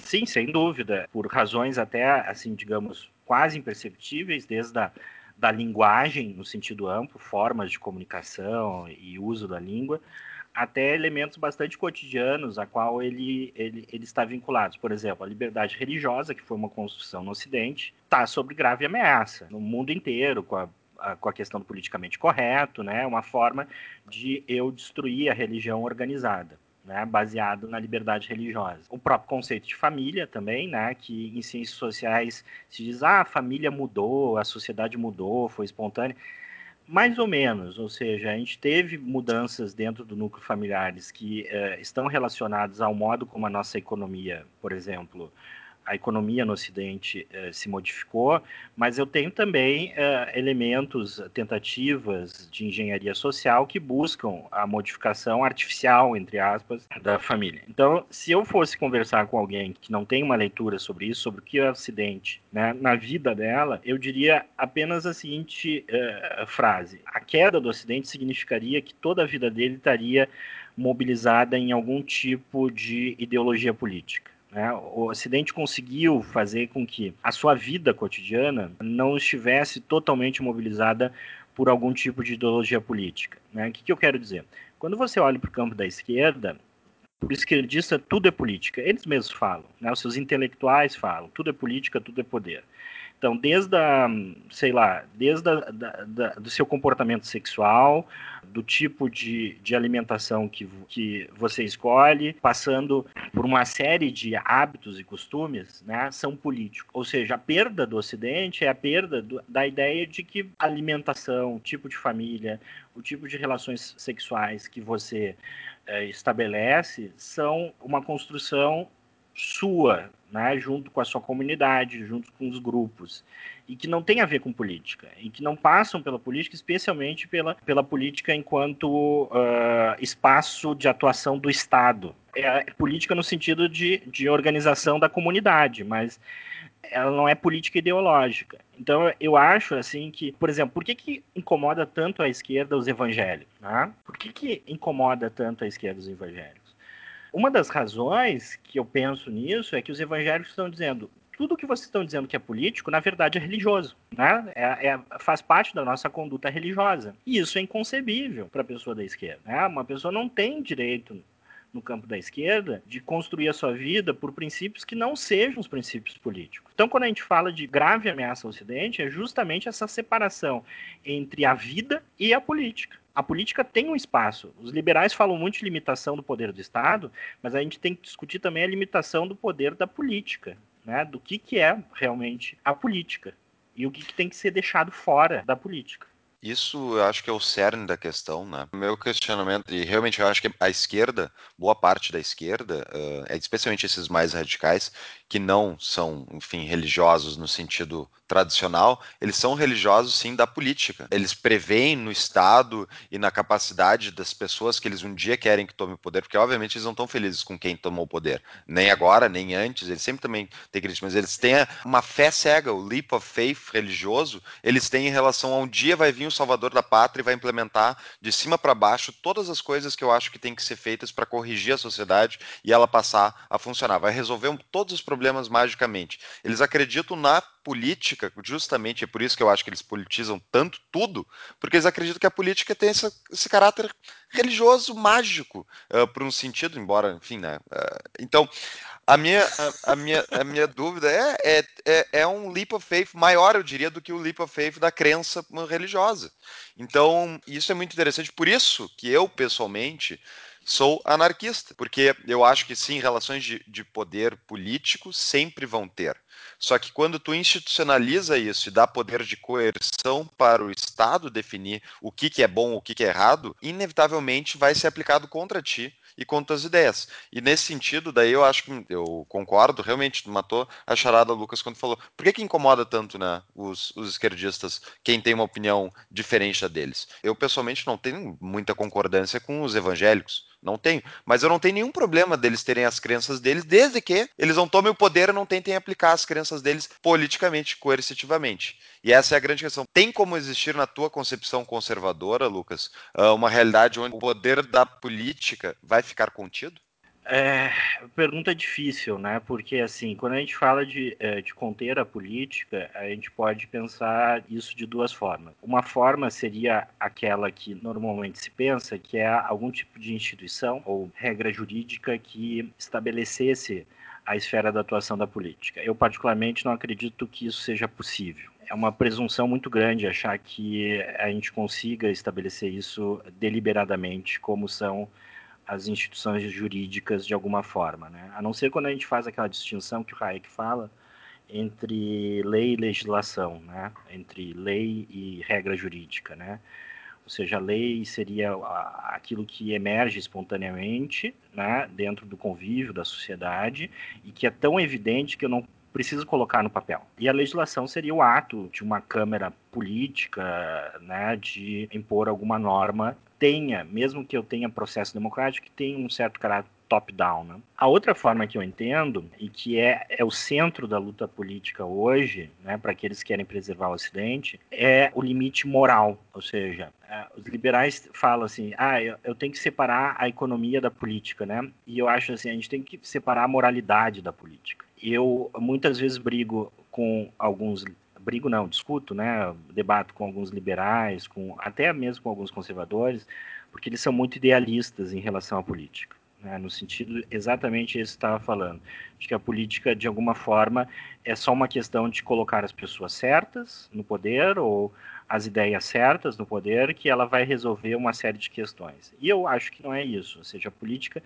Sim, sem dúvida. Por razões até, assim, digamos, quase imperceptíveis, desde a da linguagem no sentido amplo, formas de comunicação e uso da língua, até elementos bastante cotidianos a qual ele, ele, ele está vinculado. Por exemplo, a liberdade religiosa, que foi uma construção no Ocidente, está sob grave ameaça no mundo inteiro, com a, com a questão do politicamente correto, né? uma forma de eu destruir a religião organizada né, baseado na liberdade religiosa. O próprio conceito de família também, né, que em ciências sociais se diz, ah, a família mudou, a sociedade mudou, foi espontânea. Mais ou menos, ou seja, a gente teve mudanças dentro do núcleo familiares que uh, estão relacionadas ao modo como a nossa economia, por exemplo, a economia no Ocidente eh, se modificou, mas eu tenho também eh, elementos, tentativas de engenharia social que buscam a modificação artificial, entre aspas, da família. Então, se eu fosse conversar com alguém que não tem uma leitura sobre isso, sobre o que é o Ocidente, né, na vida dela, eu diria apenas a seguinte eh, frase: a queda do Ocidente significaria que toda a vida dele estaria mobilizada em algum tipo de ideologia política. Né? O Ocidente conseguiu fazer com que a sua vida cotidiana não estivesse totalmente mobilizada por algum tipo de ideologia política. Né? O que, que eu quero dizer? Quando você olha para o campo da esquerda, por esquerdista tudo é política. Eles mesmos falam, né? os seus intelectuais falam, tudo é política, tudo é poder. Então, desde a, sei lá, desde a, da, da, do seu comportamento sexual, do tipo de, de alimentação que, que você escolhe, passando por uma série de hábitos e costumes, né, são políticos. Ou seja, a perda do Ocidente é a perda do, da ideia de que alimentação, tipo de família, o tipo de relações sexuais que você é, estabelece são uma construção sua, né, junto com a sua comunidade, junto com os grupos, e que não tem a ver com política, e que não passam pela política, especialmente pela, pela política enquanto uh, espaço de atuação do Estado. É política no sentido de, de organização da comunidade, mas ela não é política ideológica. Então eu acho assim que, por exemplo, por que, que incomoda tanto a esquerda os evangélicos? Né? Por que, que incomoda tanto a esquerda os evangélicos? Uma das razões que eu penso nisso é que os evangélicos estão dizendo tudo que vocês estão dizendo que é político, na verdade, é religioso. Né? É, é, faz parte da nossa conduta religiosa. E isso é inconcebível para a pessoa da esquerda. Né? Uma pessoa não tem direito no campo da esquerda de construir a sua vida por princípios que não sejam os princípios políticos. Então, quando a gente fala de grave ameaça ao Ocidente, é justamente essa separação entre a vida e a política. A política tem um espaço. Os liberais falam muito de limitação do poder do Estado, mas a gente tem que discutir também a limitação do poder da política, né? do que, que é realmente a política e o que, que tem que ser deixado fora da política. Isso eu acho que é o cerne da questão, né? O meu questionamento, e realmente eu acho que a esquerda, boa parte da esquerda, uh, especialmente esses mais radicais, que não são, enfim, religiosos no sentido tradicional, eles são religiosos sim da política. Eles preveem no Estado e na capacidade das pessoas que eles um dia querem que tome o poder, porque obviamente eles não estão felizes com quem tomou o poder, nem agora, nem antes, eles sempre também têm crítica, mas eles têm uma fé cega, o leap of faith religioso, eles têm em relação a um dia vai vir o salvador da pátria e vai implementar de cima para baixo todas as coisas que eu acho que tem que ser feitas para corrigir a sociedade e ela passar a funcionar, vai resolver todos os problemas magicamente. Eles acreditam na política, justamente é por isso que eu acho que eles politizam tanto tudo, porque eles acreditam que a política tem esse, esse caráter religioso mágico, uh, por um sentido, embora, enfim, né? Uh, então, a minha, a, a, minha, a minha dúvida é, é, é, é, um leap of faith maior, eu diria, do que o leap of faith da crença religiosa. Então, isso é muito interessante. Por isso que eu, pessoalmente, sou anarquista, porque eu acho que sim, relações de, de poder político sempre vão ter. Só que quando tu institucionaliza isso e dá poder de coerção para o Estado definir o que, que é bom, o que, que é errado, inevitavelmente vai ser aplicado contra ti e contra as ideias. E nesse sentido, daí eu acho que eu concordo, realmente matou a charada Lucas quando falou. Por que, que incomoda tanto né, os, os esquerdistas, quem tem uma opinião diferente da deles? Eu, pessoalmente, não tenho muita concordância com os evangélicos. Não tenho. Mas eu não tenho nenhum problema deles terem as crenças deles, desde que eles não tomem o poder e não tentem aplicar as crenças deles politicamente, coercitivamente. E essa é a grande questão. Tem como existir na tua concepção conservadora, Lucas, ah, uma realidade onde o poder da política vai ficar contido? É, pergunta difícil, né? Porque, assim, quando a gente fala de, é, de conter a política, a gente pode pensar isso de duas formas. Uma forma seria aquela que normalmente se pensa, que é algum tipo de instituição ou regra jurídica que estabelecesse a esfera da atuação da política. Eu, particularmente, não acredito que isso seja possível. É uma presunção muito grande achar que a gente consiga estabelecer isso deliberadamente, como são as instituições jurídicas de alguma forma, né? A não ser quando a gente faz aquela distinção que o Hayek fala entre lei e legislação, né? Entre lei e regra jurídica, né? Ou seja, a lei seria aquilo que emerge espontaneamente, né, dentro do convívio da sociedade e que é tão evidente que eu não preciso colocar no papel. E a legislação seria o ato de uma câmara política, né, de impor alguma norma tenha, mesmo que eu tenha processo democrático, que tenha um certo caráter top-down. Né? A outra forma que eu entendo, e que é, é o centro da luta política hoje, né, para aqueles que querem preservar o Ocidente, é o limite moral. Ou seja, os liberais falam assim, ah, eu, eu, tenho que separar a economia da política, né? E eu acho assim, a gente tem que separar a moralidade da política. Eu muitas vezes brigo com alguns brigo não, discuto, né, debato com alguns liberais, com até mesmo com alguns conservadores, porque eles são muito idealistas em relação à política, né, no sentido exatamente esse que estava falando, de que a política de alguma forma é só uma questão de colocar as pessoas certas no poder ou as ideias certas no poder que ela vai resolver uma série de questões. E eu acho que não é isso, ou seja, a política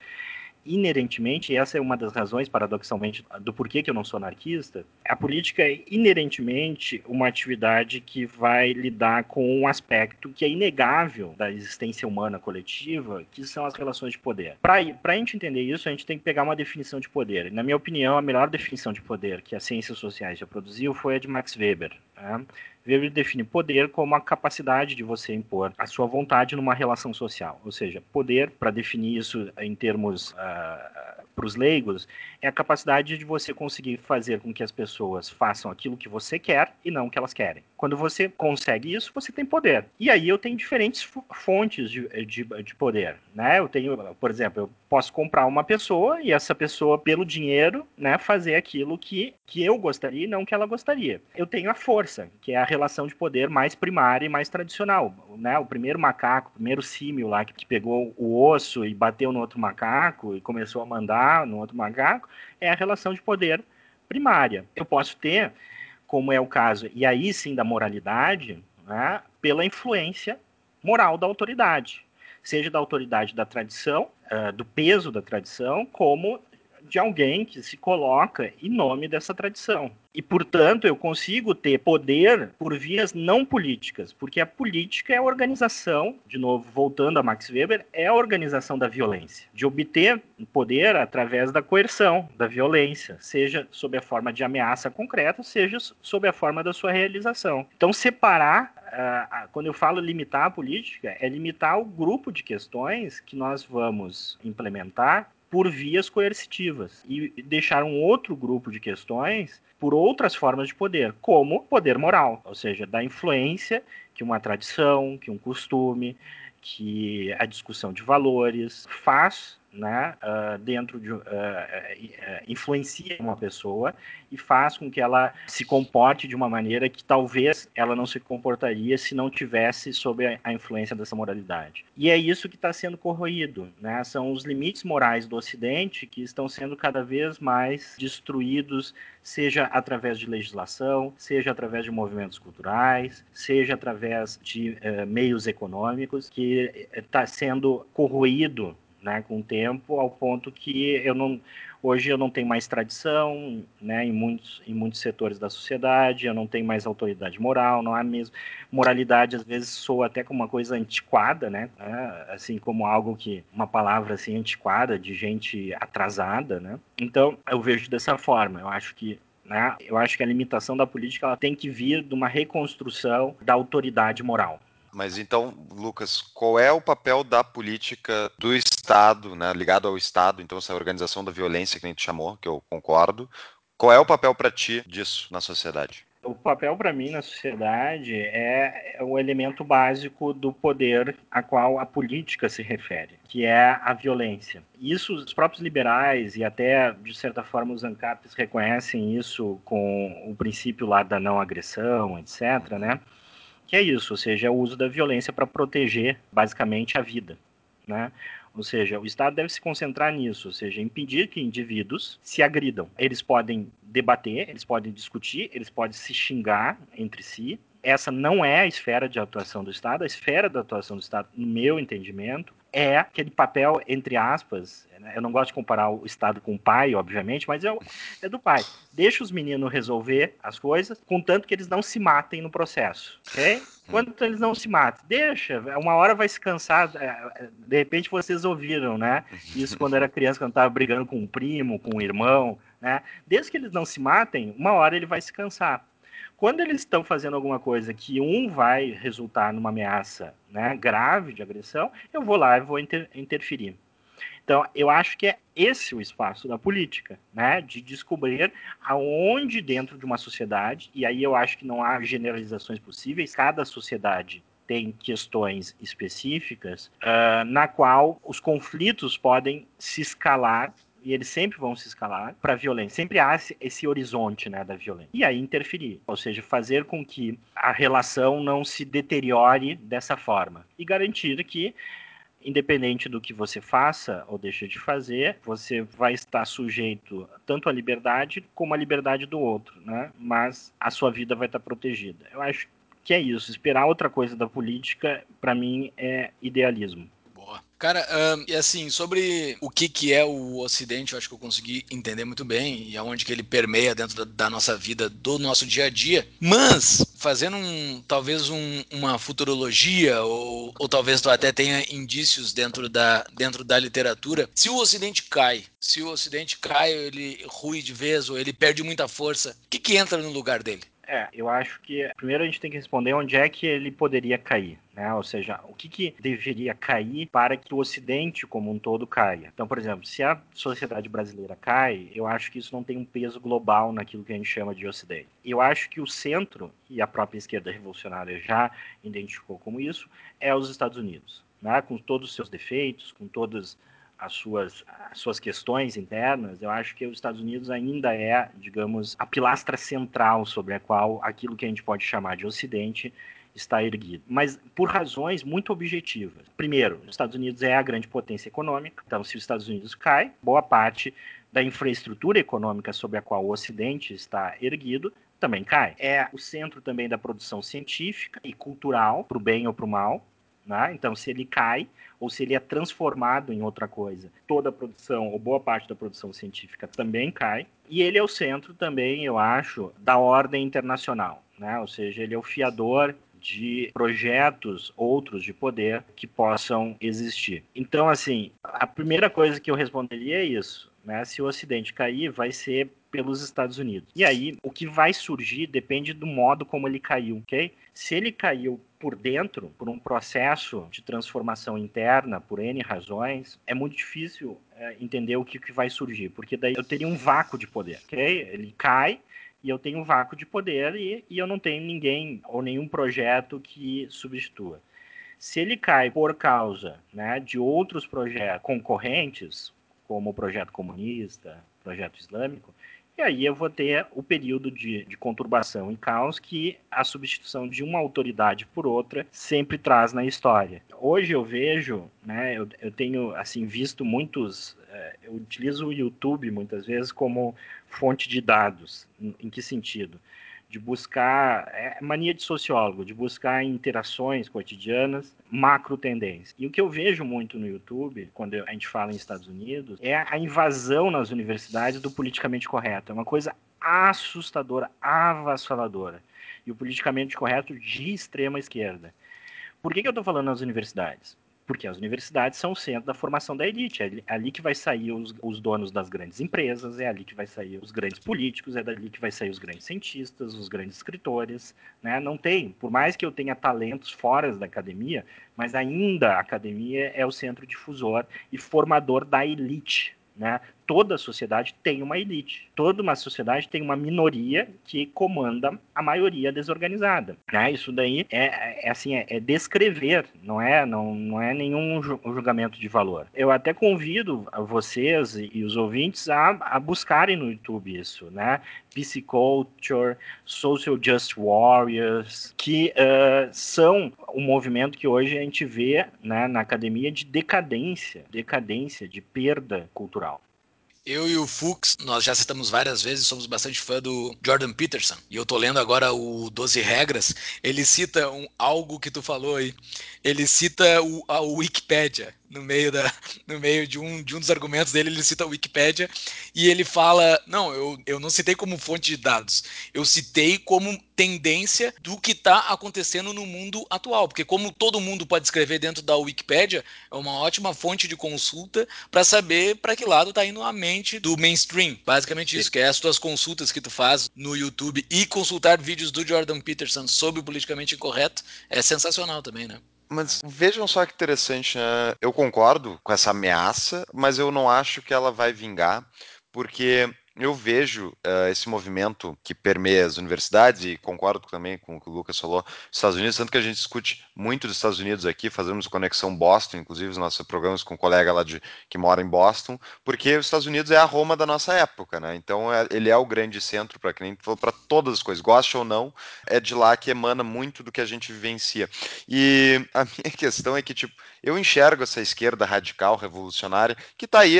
inerentemente, e essa é uma das razões, paradoxalmente, do porquê que eu não sou anarquista, a política é inerentemente uma atividade que vai lidar com um aspecto que é inegável da existência humana coletiva, que são as relações de poder. Para a gente entender isso, a gente tem que pegar uma definição de poder. Na minha opinião, a melhor definição de poder que as ciências sociais já produziu foi a de Max Weber. Né? Weber define poder como a capacidade de você impor a sua vontade numa relação social. Ou seja, poder, para definir isso em termos uh, para os leigos, é a capacidade de você conseguir fazer com que as pessoas façam aquilo que você quer e não o que elas querem. Quando você consegue isso, você tem poder. E aí eu tenho diferentes fontes de, de, de poder. Né? Eu tenho, por exemplo, eu posso comprar uma pessoa e essa pessoa, pelo dinheiro, né, fazer aquilo que, que eu gostaria e não que ela gostaria. Eu tenho a força, que é a relação de poder mais primária e mais tradicional. Né? O primeiro macaco, o primeiro símio lá que, que pegou o osso e bateu no outro macaco e começou a mandar no outro macaco, é a relação de poder primária. Eu posso ter, como é o caso, e aí sim da moralidade, né, pela influência moral da autoridade, seja da autoridade da tradição, uh, do peso da tradição, como de alguém que se coloca em nome dessa tradição. E, portanto, eu consigo ter poder por vias não políticas, porque a política é a organização, de novo, voltando a Max Weber, é a organização da violência, de obter poder através da coerção, da violência, seja sob a forma de ameaça concreta, seja sob a forma da sua realização. Então, separar Uh, quando eu falo limitar a política, é limitar o grupo de questões que nós vamos implementar por vias coercitivas e deixar um outro grupo de questões por outras formas de poder, como poder moral, ou seja, da influência que uma tradição, que um costume, que a discussão de valores faz né, uh, dentro de uh, uh, influencia uma pessoa e faz com que ela se comporte de uma maneira que talvez ela não se comportaria se não tivesse sob a, a influência dessa moralidade. E é isso que está sendo corroído, né? São os limites morais do Ocidente que estão sendo cada vez mais destruídos, seja através de legislação, seja através de movimentos culturais, seja através de meios econômicos, que está sendo corroído né, com o tempo, ao ponto que eu não. Hoje eu não tenho mais tradição, né, em muitos, em muitos setores da sociedade, eu não tenho mais autoridade moral, não há mesmo moralidade às vezes soa até como uma coisa antiquada, né, né assim como algo que uma palavra assim antiquada de gente atrasada, né. Então eu vejo dessa forma. Eu acho que né, eu acho que a limitação da política ela tem que vir de uma reconstrução da autoridade moral. Mas então, Lucas, qual é o papel da política do Estado, né, ligado ao Estado, então essa organização da violência que a gente chamou, que eu concordo, qual é o papel para ti disso na sociedade? O papel para mim na sociedade é, é o elemento básico do poder a qual a política se refere, que é a violência. Isso os próprios liberais e até de certa forma os ANCAPs reconhecem isso com o princípio lá da não agressão, etc, né? que é isso, ou seja, é o uso da violência para proteger basicamente a vida, né? Ou seja, o Estado deve se concentrar nisso, ou seja, impedir que indivíduos se agridam. Eles podem debater, eles podem discutir, eles podem se xingar entre si. Essa não é a esfera de atuação do Estado. A esfera de atuação do Estado, no meu entendimento, é aquele papel, entre aspas, né? eu não gosto de comparar o Estado com o pai, obviamente, mas é, é do pai. Deixa os meninos resolver as coisas, contanto que eles não se matem no processo, ok? Quando eles não se matam, deixa, uma hora vai se cansar. É, é, de repente vocês ouviram, né? Isso quando era criança, quando estava brigando com um primo, com um irmão, né? Desde que eles não se matem, uma hora ele vai se cansar. Quando eles estão fazendo alguma coisa que um vai resultar numa ameaça né, grave de agressão, eu vou lá e vou inter interferir. Então, eu acho que é esse o espaço da política, né? De descobrir aonde dentro de uma sociedade, e aí eu acho que não há generalizações possíveis, cada sociedade tem questões específicas uh, na qual os conflitos podem se escalar e eles sempre vão se escalar para violência. Sempre há esse horizonte né, da violência. E aí interferir, ou seja, fazer com que a relação não se deteriore dessa forma e garantir que independente do que você faça ou deixe de fazer, você vai estar sujeito tanto à liberdade como à liberdade do outro, né? Mas a sua vida vai estar protegida. Eu acho que é isso. Esperar outra coisa da política, para mim, é idealismo. Cara, um, e assim, sobre o que, que é o Ocidente, eu acho que eu consegui entender muito bem e aonde que ele permeia dentro da, da, nossa vida, do nosso dia a dia. Mas, fazendo um, talvez um, uma futurologia, ou, ou talvez tu até tenha indícios dentro da, dentro da literatura, se o Ocidente cai, se o Ocidente cai, ele rui de vez, ou ele perde muita força, o que, que entra no lugar dele? É, eu acho que primeiro a gente tem que responder onde é que ele poderia cair, né? Ou seja, o que, que deveria cair para que o Ocidente como um todo caia. Então, por exemplo, se a sociedade brasileira cai, eu acho que isso não tem um peso global naquilo que a gente chama de Ocidente. Eu acho que o centro, e a própria esquerda revolucionária já identificou como isso, é os Estados Unidos. Né, com todos os seus defeitos, com todas as suas, as suas questões internas, eu acho que os Estados Unidos ainda é, digamos, a pilastra central sobre a qual aquilo que a gente pode chamar de Ocidente está erguido. Mas por razões muito objetivas. Primeiro, os Estados Unidos é a grande potência econômica, então se os Estados Unidos cai, boa parte da infraestrutura econômica sobre a qual o Ocidente está erguido também cai. É o centro também da produção científica e cultural, para o bem ou para o mal. Né? Então, se ele cai, ou se ele é transformado em outra coisa. Toda a produção, ou boa parte da produção científica também cai. E ele é o centro também, eu acho, da ordem internacional. Né? Ou seja, ele é o fiador de projetos outros de poder que possam existir. Então, assim, a primeira coisa que eu responderia é isso. Né? Se o Ocidente cair, vai ser pelos Estados Unidos. E aí, o que vai surgir depende do modo como ele caiu, ok? Se ele caiu por dentro, por um processo de transformação interna, por N razões, é muito difícil é, entender o que, que vai surgir, porque daí eu teria um vácuo de poder, ok? Ele cai, e eu tenho um vácuo de poder e, e, eu não tenho ninguém ou nenhum projeto que substitua. Se ele cai por causa né, de outros projetos concorrentes, como o projeto comunista, projeto islâmico, e aí eu vou ter o período de, de conturbação e caos que a substituição de uma autoridade por outra sempre traz na história. Hoje eu vejo, né, eu, eu tenho assim visto muitos, é, eu utilizo o YouTube muitas vezes como fonte de dados. Em, em que sentido? De buscar, é mania de sociólogo, de buscar interações cotidianas, macro tendências. E o que eu vejo muito no YouTube, quando a gente fala em Estados Unidos, é a invasão nas universidades do politicamente correto. É uma coisa assustadora, avassaladora. E o politicamente correto de extrema esquerda. Por que, que eu estou falando nas universidades? Porque as universidades são o centro da formação da elite. É ali que vai sair os, os, donos das grandes empresas, é ali que vai sair os grandes políticos, é dali que vai sair os grandes cientistas, os grandes escritores. Né? Não tem, por mais que eu tenha talentos fora da academia, mas ainda a academia é o centro difusor e formador da elite. Né? Toda sociedade tem uma elite. Toda uma sociedade tem uma minoria que comanda a maioria desorganizada. Né? Isso daí é, é assim, é, é, descrever, não é, não, não é nenhum julgamento de valor. Eu até convido vocês e os ouvintes a, a buscarem no YouTube isso, né? Psyculture, Social Just Warriors, que uh, são um movimento que hoje a gente vê né, na academia de decadência, decadência, de perda cultural. Eu e o Fux, nós já citamos várias vezes, somos bastante fã do Jordan Peterson. E eu tô lendo agora o 12 Regras. Ele cita um, algo que tu falou aí. Ele cita o, a Wikipédia no meio, da, no meio de, um, de um dos argumentos dele, ele cita a Wikipédia e ele fala: Não, eu, eu não citei como fonte de dados, eu citei como tendência do que está acontecendo no mundo atual. Porque, como todo mundo pode escrever dentro da Wikipédia, é uma ótima fonte de consulta para saber para que lado está indo a mente do mainstream. Basicamente isso, que é as tuas consultas que tu faz no YouTube e consultar vídeos do Jordan Peterson sobre o politicamente incorreto é sensacional também, né? Mas vejam só que interessante, né? Eu concordo com essa ameaça, mas eu não acho que ela vai vingar, porque eu vejo uh, esse movimento que permeia as universidades, e concordo também com o que o Lucas falou, Estados Unidos, tanto que a gente discute muito dos Estados Unidos aqui, fazemos conexão Boston, inclusive os nossos programas com um colega lá de, que mora em Boston, porque os Estados Unidos é a Roma da nossa época, né? Então é, ele é o grande centro para quem falou para todas as coisas, goste ou não, é de lá que emana muito do que a gente vivencia. E a minha questão é que, tipo, eu enxergo essa esquerda radical, revolucionária, que está aí,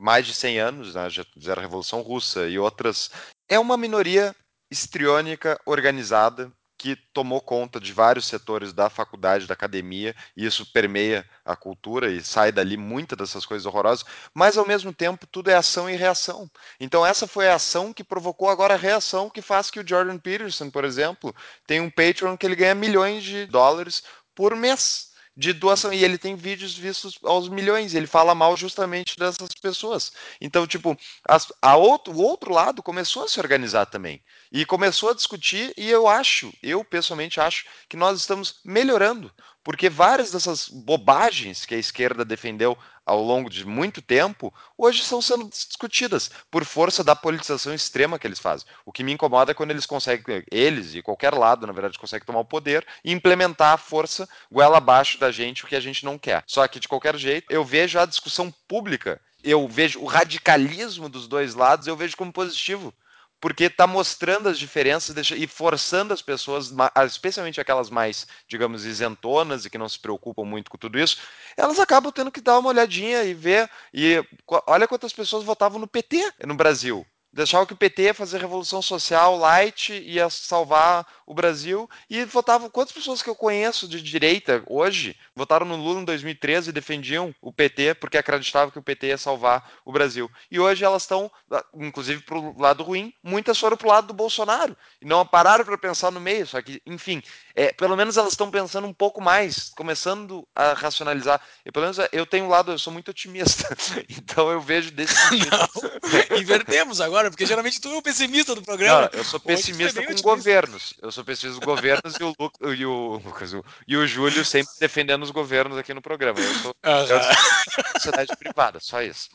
mais de 100 anos, né, já fizeram a Revolução Russa e outras, é uma minoria histriônica organizada que tomou conta de vários setores da faculdade, da academia, e isso permeia a cultura e sai dali muitas dessas coisas horrorosas, mas ao mesmo tempo tudo é ação e reação. Então essa foi a ação que provocou agora a reação que faz que o Jordan Peterson, por exemplo, tem um Patreon que ele ganha milhões de dólares por mês de doação. E ele tem vídeos vistos aos milhões. Ele fala mal justamente dessas pessoas. Então, tipo, as, a outro, o outro lado começou a se organizar também. E começou a discutir, e eu acho, eu pessoalmente acho, que nós estamos melhorando. Porque várias dessas bobagens que a esquerda defendeu ao longo de muito tempo, hoje estão sendo discutidas por força da politização extrema que eles fazem. O que me incomoda é quando eles conseguem, eles e qualquer lado, na verdade, conseguem tomar o poder e implementar a força goela abaixo da gente, o que a gente não quer. Só que, de qualquer jeito, eu vejo a discussão pública, eu vejo o radicalismo dos dois lados, eu vejo como positivo porque está mostrando as diferenças e forçando as pessoas, especialmente aquelas mais, digamos, isentonas e que não se preocupam muito com tudo isso, elas acabam tendo que dar uma olhadinha e ver. E olha quantas pessoas votavam no PT no Brasil deixava que o PT ia fazer revolução social light, ia salvar o Brasil, e votavam. Quantas pessoas que eu conheço de direita hoje votaram no Lula em 2013 e defendiam o PT porque acreditavam que o PT ia salvar o Brasil? E hoje elas estão, inclusive para o lado ruim, muitas foram para o lado do Bolsonaro e não pararam para pensar no meio. Só que, enfim, é, pelo menos elas estão pensando um pouco mais, começando a racionalizar. E pelo menos eu tenho um lado, eu sou muito otimista, então eu vejo desse sentido. Não, invertemos agora porque geralmente tu é o pessimista do programa. Não, eu sou pessimista com governos. Eu sou pessimista com governos e o, Lu, e o Lucas e o Júlio sempre defendendo os governos aqui no programa. Eu sou, uhum. eu sou sociedade privada, só isso.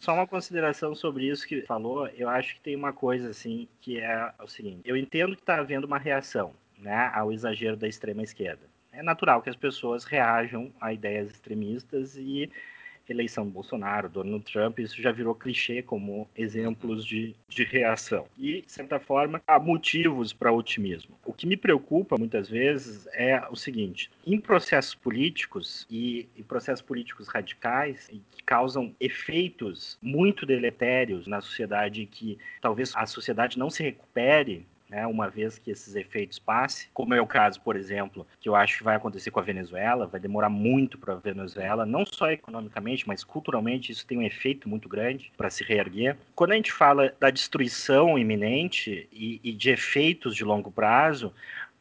Só uma consideração sobre isso que falou, eu acho que tem uma coisa assim, que é o seguinte, eu entendo que está havendo uma reação né, ao exagero da extrema esquerda. É natural que as pessoas reajam a ideias extremistas e eleição do Bolsonaro, Donald Trump, isso já virou clichê como exemplos de, de reação. E, de certa forma, há motivos para otimismo. O que me preocupa muitas vezes é o seguinte: em processos políticos e em processos políticos radicais que causam efeitos muito deletérios na sociedade que talvez a sociedade não se recupere né, uma vez que esses efeitos passem, como é o caso, por exemplo, que eu acho que vai acontecer com a Venezuela, vai demorar muito para a Venezuela, não só economicamente, mas culturalmente, isso tem um efeito muito grande para se reerguer. Quando a gente fala da destruição iminente e, e de efeitos de longo prazo,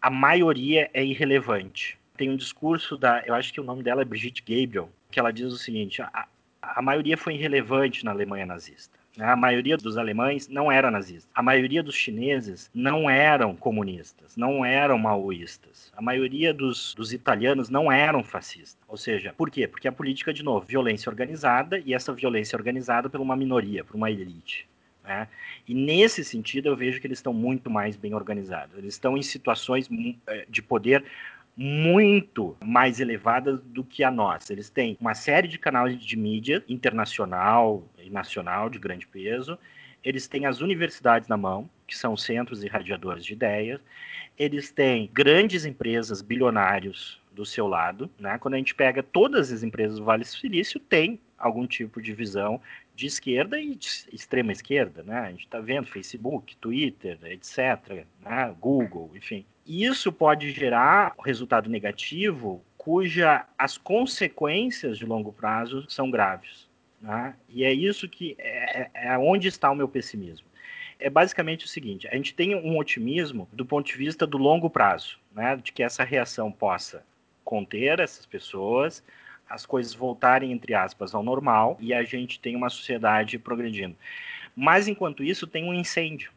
a maioria é irrelevante. Tem um discurso da, eu acho que o nome dela é Brigitte Gabriel, que ela diz o seguinte: a, a maioria foi irrelevante na Alemanha nazista. Né? A maioria dos alemães não era nazista. A maioria dos chineses não eram comunistas, não eram maoístas. A maioria dos, dos italianos não eram fascistas. Ou seja, por quê? Porque a política, de novo, violência organizada e essa violência organizada por uma minoria, por uma elite. Né? E nesse sentido, eu vejo que eles estão muito mais bem organizados. Eles estão em situações eh, de poder muito mais elevadas do que a nossa. Eles têm uma série de canais de mídia internacional e nacional de grande peso. Eles têm as universidades na mão, que são centros irradiadores de ideias. Eles têm grandes empresas bilionários do seu lado. Né? Quando a gente pega todas as empresas do Vale Silício, tem algum tipo de visão de esquerda e de extrema esquerda. Né? A gente está vendo Facebook, Twitter, etc., né? Google, enfim isso pode gerar resultado negativo cuja as consequências de longo prazo são graves. Né? E é isso que é, é, é onde está o meu pessimismo. É basicamente o seguinte: a gente tem um otimismo do ponto de vista do longo prazo, né? de que essa reação possa conter essas pessoas, as coisas voltarem, entre aspas, ao normal e a gente tem uma sociedade progredindo. Mas enquanto isso, tem um incêndio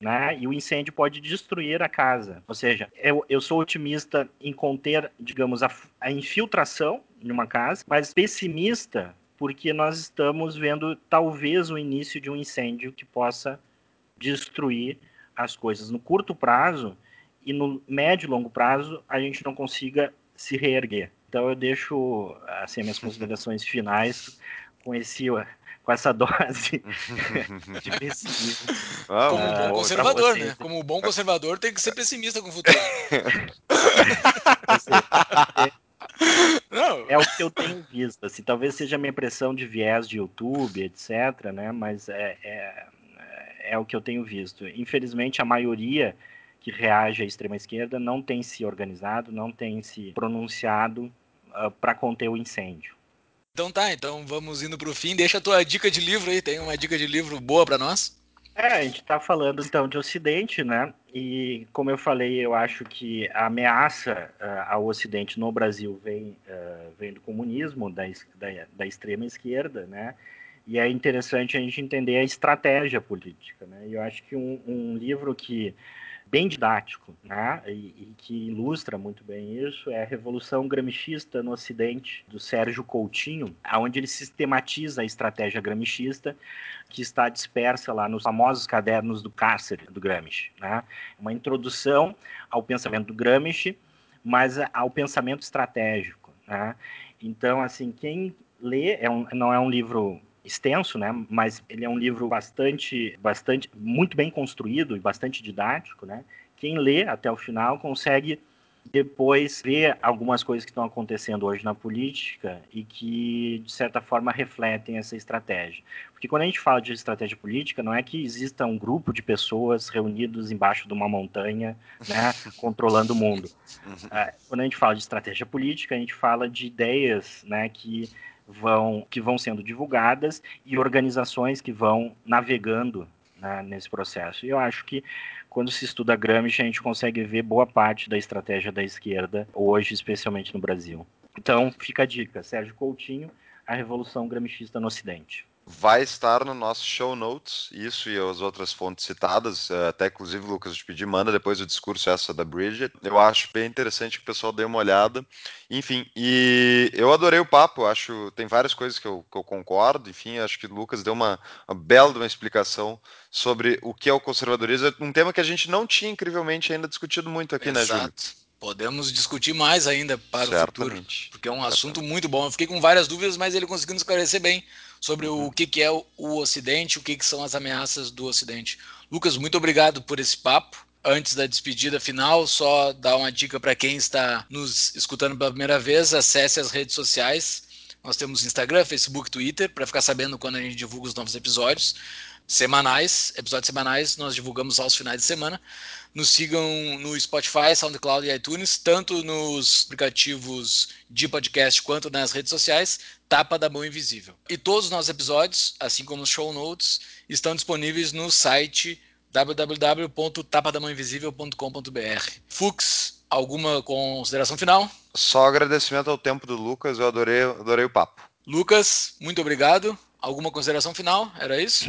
né? E o incêndio pode destruir a casa. Ou seja, eu, eu sou otimista em conter, digamos, a, a infiltração em uma casa, mas pessimista porque nós estamos vendo talvez o início de um incêndio que possa destruir as coisas no curto prazo e no médio e longo prazo a gente não consiga se reerguer. Então eu deixo assim minhas considerações finais com esse com essa dose de pessimismo. Ah, Como um bom conservador, né? Como um bom conservador tem que ser pessimista com o futuro. Não. É o que eu tenho visto. Assim, talvez seja a minha impressão de viés de YouTube, etc., né? Mas é, é, é o que eu tenho visto. Infelizmente, a maioria que reage à extrema esquerda não tem se organizado, não tem se pronunciado uh, ah, para conter o incêndio. Então tá, então vamos indo pro fim. Deixa a tua dica de livro aí, tem uma dica de livro boa para nós? É, a gente está falando então de Ocidente, né? E como eu falei, eu acho que a ameaça uh, ao Ocidente no Brasil vem, uh, vem do comunismo, da, da, da, extrema esquerda, né? E é interessante a gente entender a estratégia política, né? E eu acho que um, um livro que bem didático, né? E, e, que ilustra muito bem isso é a Revolução Gramscista no Ocidente do Sérgio Coutinho, aonde ele sistematiza a estratégia gramscista que está dispersa lá nos famosos cadernos do cárcere do Gramsci, né? Uma introdução ao pensamento do Gramsci, mas ao pensamento estratégico, né? Então, assim, quem lê é um, não é um livro extenso, né? Mas ele é um livro bastante, bastante, muito bem construído e bastante didático, né? Quem lê até o final consegue depois ver algumas coisas que estão acontecendo hoje na política e que, de certa forma, refletem essa estratégia. Porque quando a gente fala de estratégia política, não é que exista um grupo de pessoas reunidos embaixo de uma montanha, né, controlando o mundo. Uhum. É, quando a gente fala de estratégia política, a gente fala de ideias né, que vão, que vão sendo divulgadas e organizações que vão navegando né, nesse processo. E eu acho que quando se estuda Gramsci, a gente consegue ver boa parte da estratégia da esquerda hoje, especialmente no Brasil. Então, fica a dica: Sérgio Coutinho, A Revolução Gramscista no Ocidente vai estar no nosso show notes, isso e as outras fontes citadas, eh, até inclusive, Lucas, eu te pedi, manda depois o discurso essa da Bridget. Eu acho bem interessante que o pessoal dê uma olhada. Enfim, e eu adorei o papo, acho tem várias coisas que eu, que eu concordo, enfim, acho que o Lucas deu uma, uma bela uma explicação sobre o que é o conservadorismo, um tema que a gente não tinha incrivelmente ainda discutido muito aqui, Exato. né, Júlio? Podemos discutir mais ainda para Certamente. o futuro, porque é um assunto muito bom. Eu fiquei com várias dúvidas, mas ele conseguiu nos esclarecer bem sobre Uhum. o que, que é o, o Ocidente, o que, que são as ameaças do Ocidente. Lucas, muito obrigado por esse papo. Antes da despedida final, só dar uma dica para quem está nos escutando pela primeira vez: acesse as redes sociais. Nós temos Instagram, Facebook, Twitter, para ficar sabendo quando a gente divulga os novos episódios semanais, episódios semanais, nós divulgamos aos finais de semana. Nos sigam no Spotify, SoundCloud e iTunes, tanto nos aplicativos de podcast quanto nas redes sociais, Tapa da Mão Invisível. E todos os nossos episódios, assim como os show notes, estão disponíveis no site www.tapadamãoinvisível.com.br. Fux, alguma consideração final? Só agradecimento ao tempo do Lucas, eu adorei, adorei o papo. Lucas, muito obrigado. Alguma consideração final? Era isso?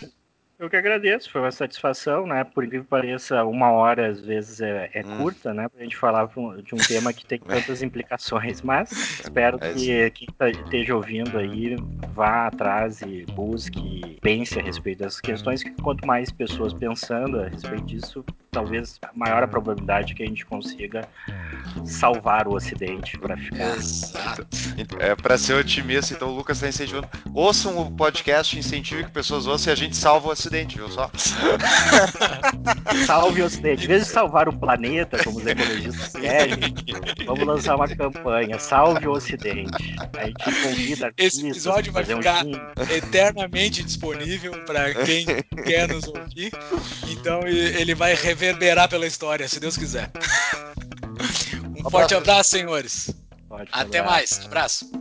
Eu que agradeço, foi uma satisfação, né? Por incrível que pareça, uma hora às vezes é, é Hum. curta, né? Pra gente falar de um tema que tem tantas implicações, mas espero É que quem tá- esteja ouvindo aí vá atrás e busque, pense a respeito dessas questões, que quanto mais pessoas pensando a respeito disso, talvez maior a probabilidade que a gente consiga salvar o Ocidente para ficar. Exato. É para ser otimista, então o Lucas está incentivando. Ouçam o podcast, incentive que pessoas ouçam e a gente salva o acidente, viu só? Salve o Ocidente. Em vez de salvar o planeta, como os ecologistas querem, vamos lançar uma campanha. Salve o Ocidente. A gente convida Esse episódio vai um ficar jingle. eternamente disponível para quem quer nos ouvir. Então ele vai reverberar pela história, se Deus quiser. Um forte abraço, senhores. Pode Até abraço. mais. Abraço.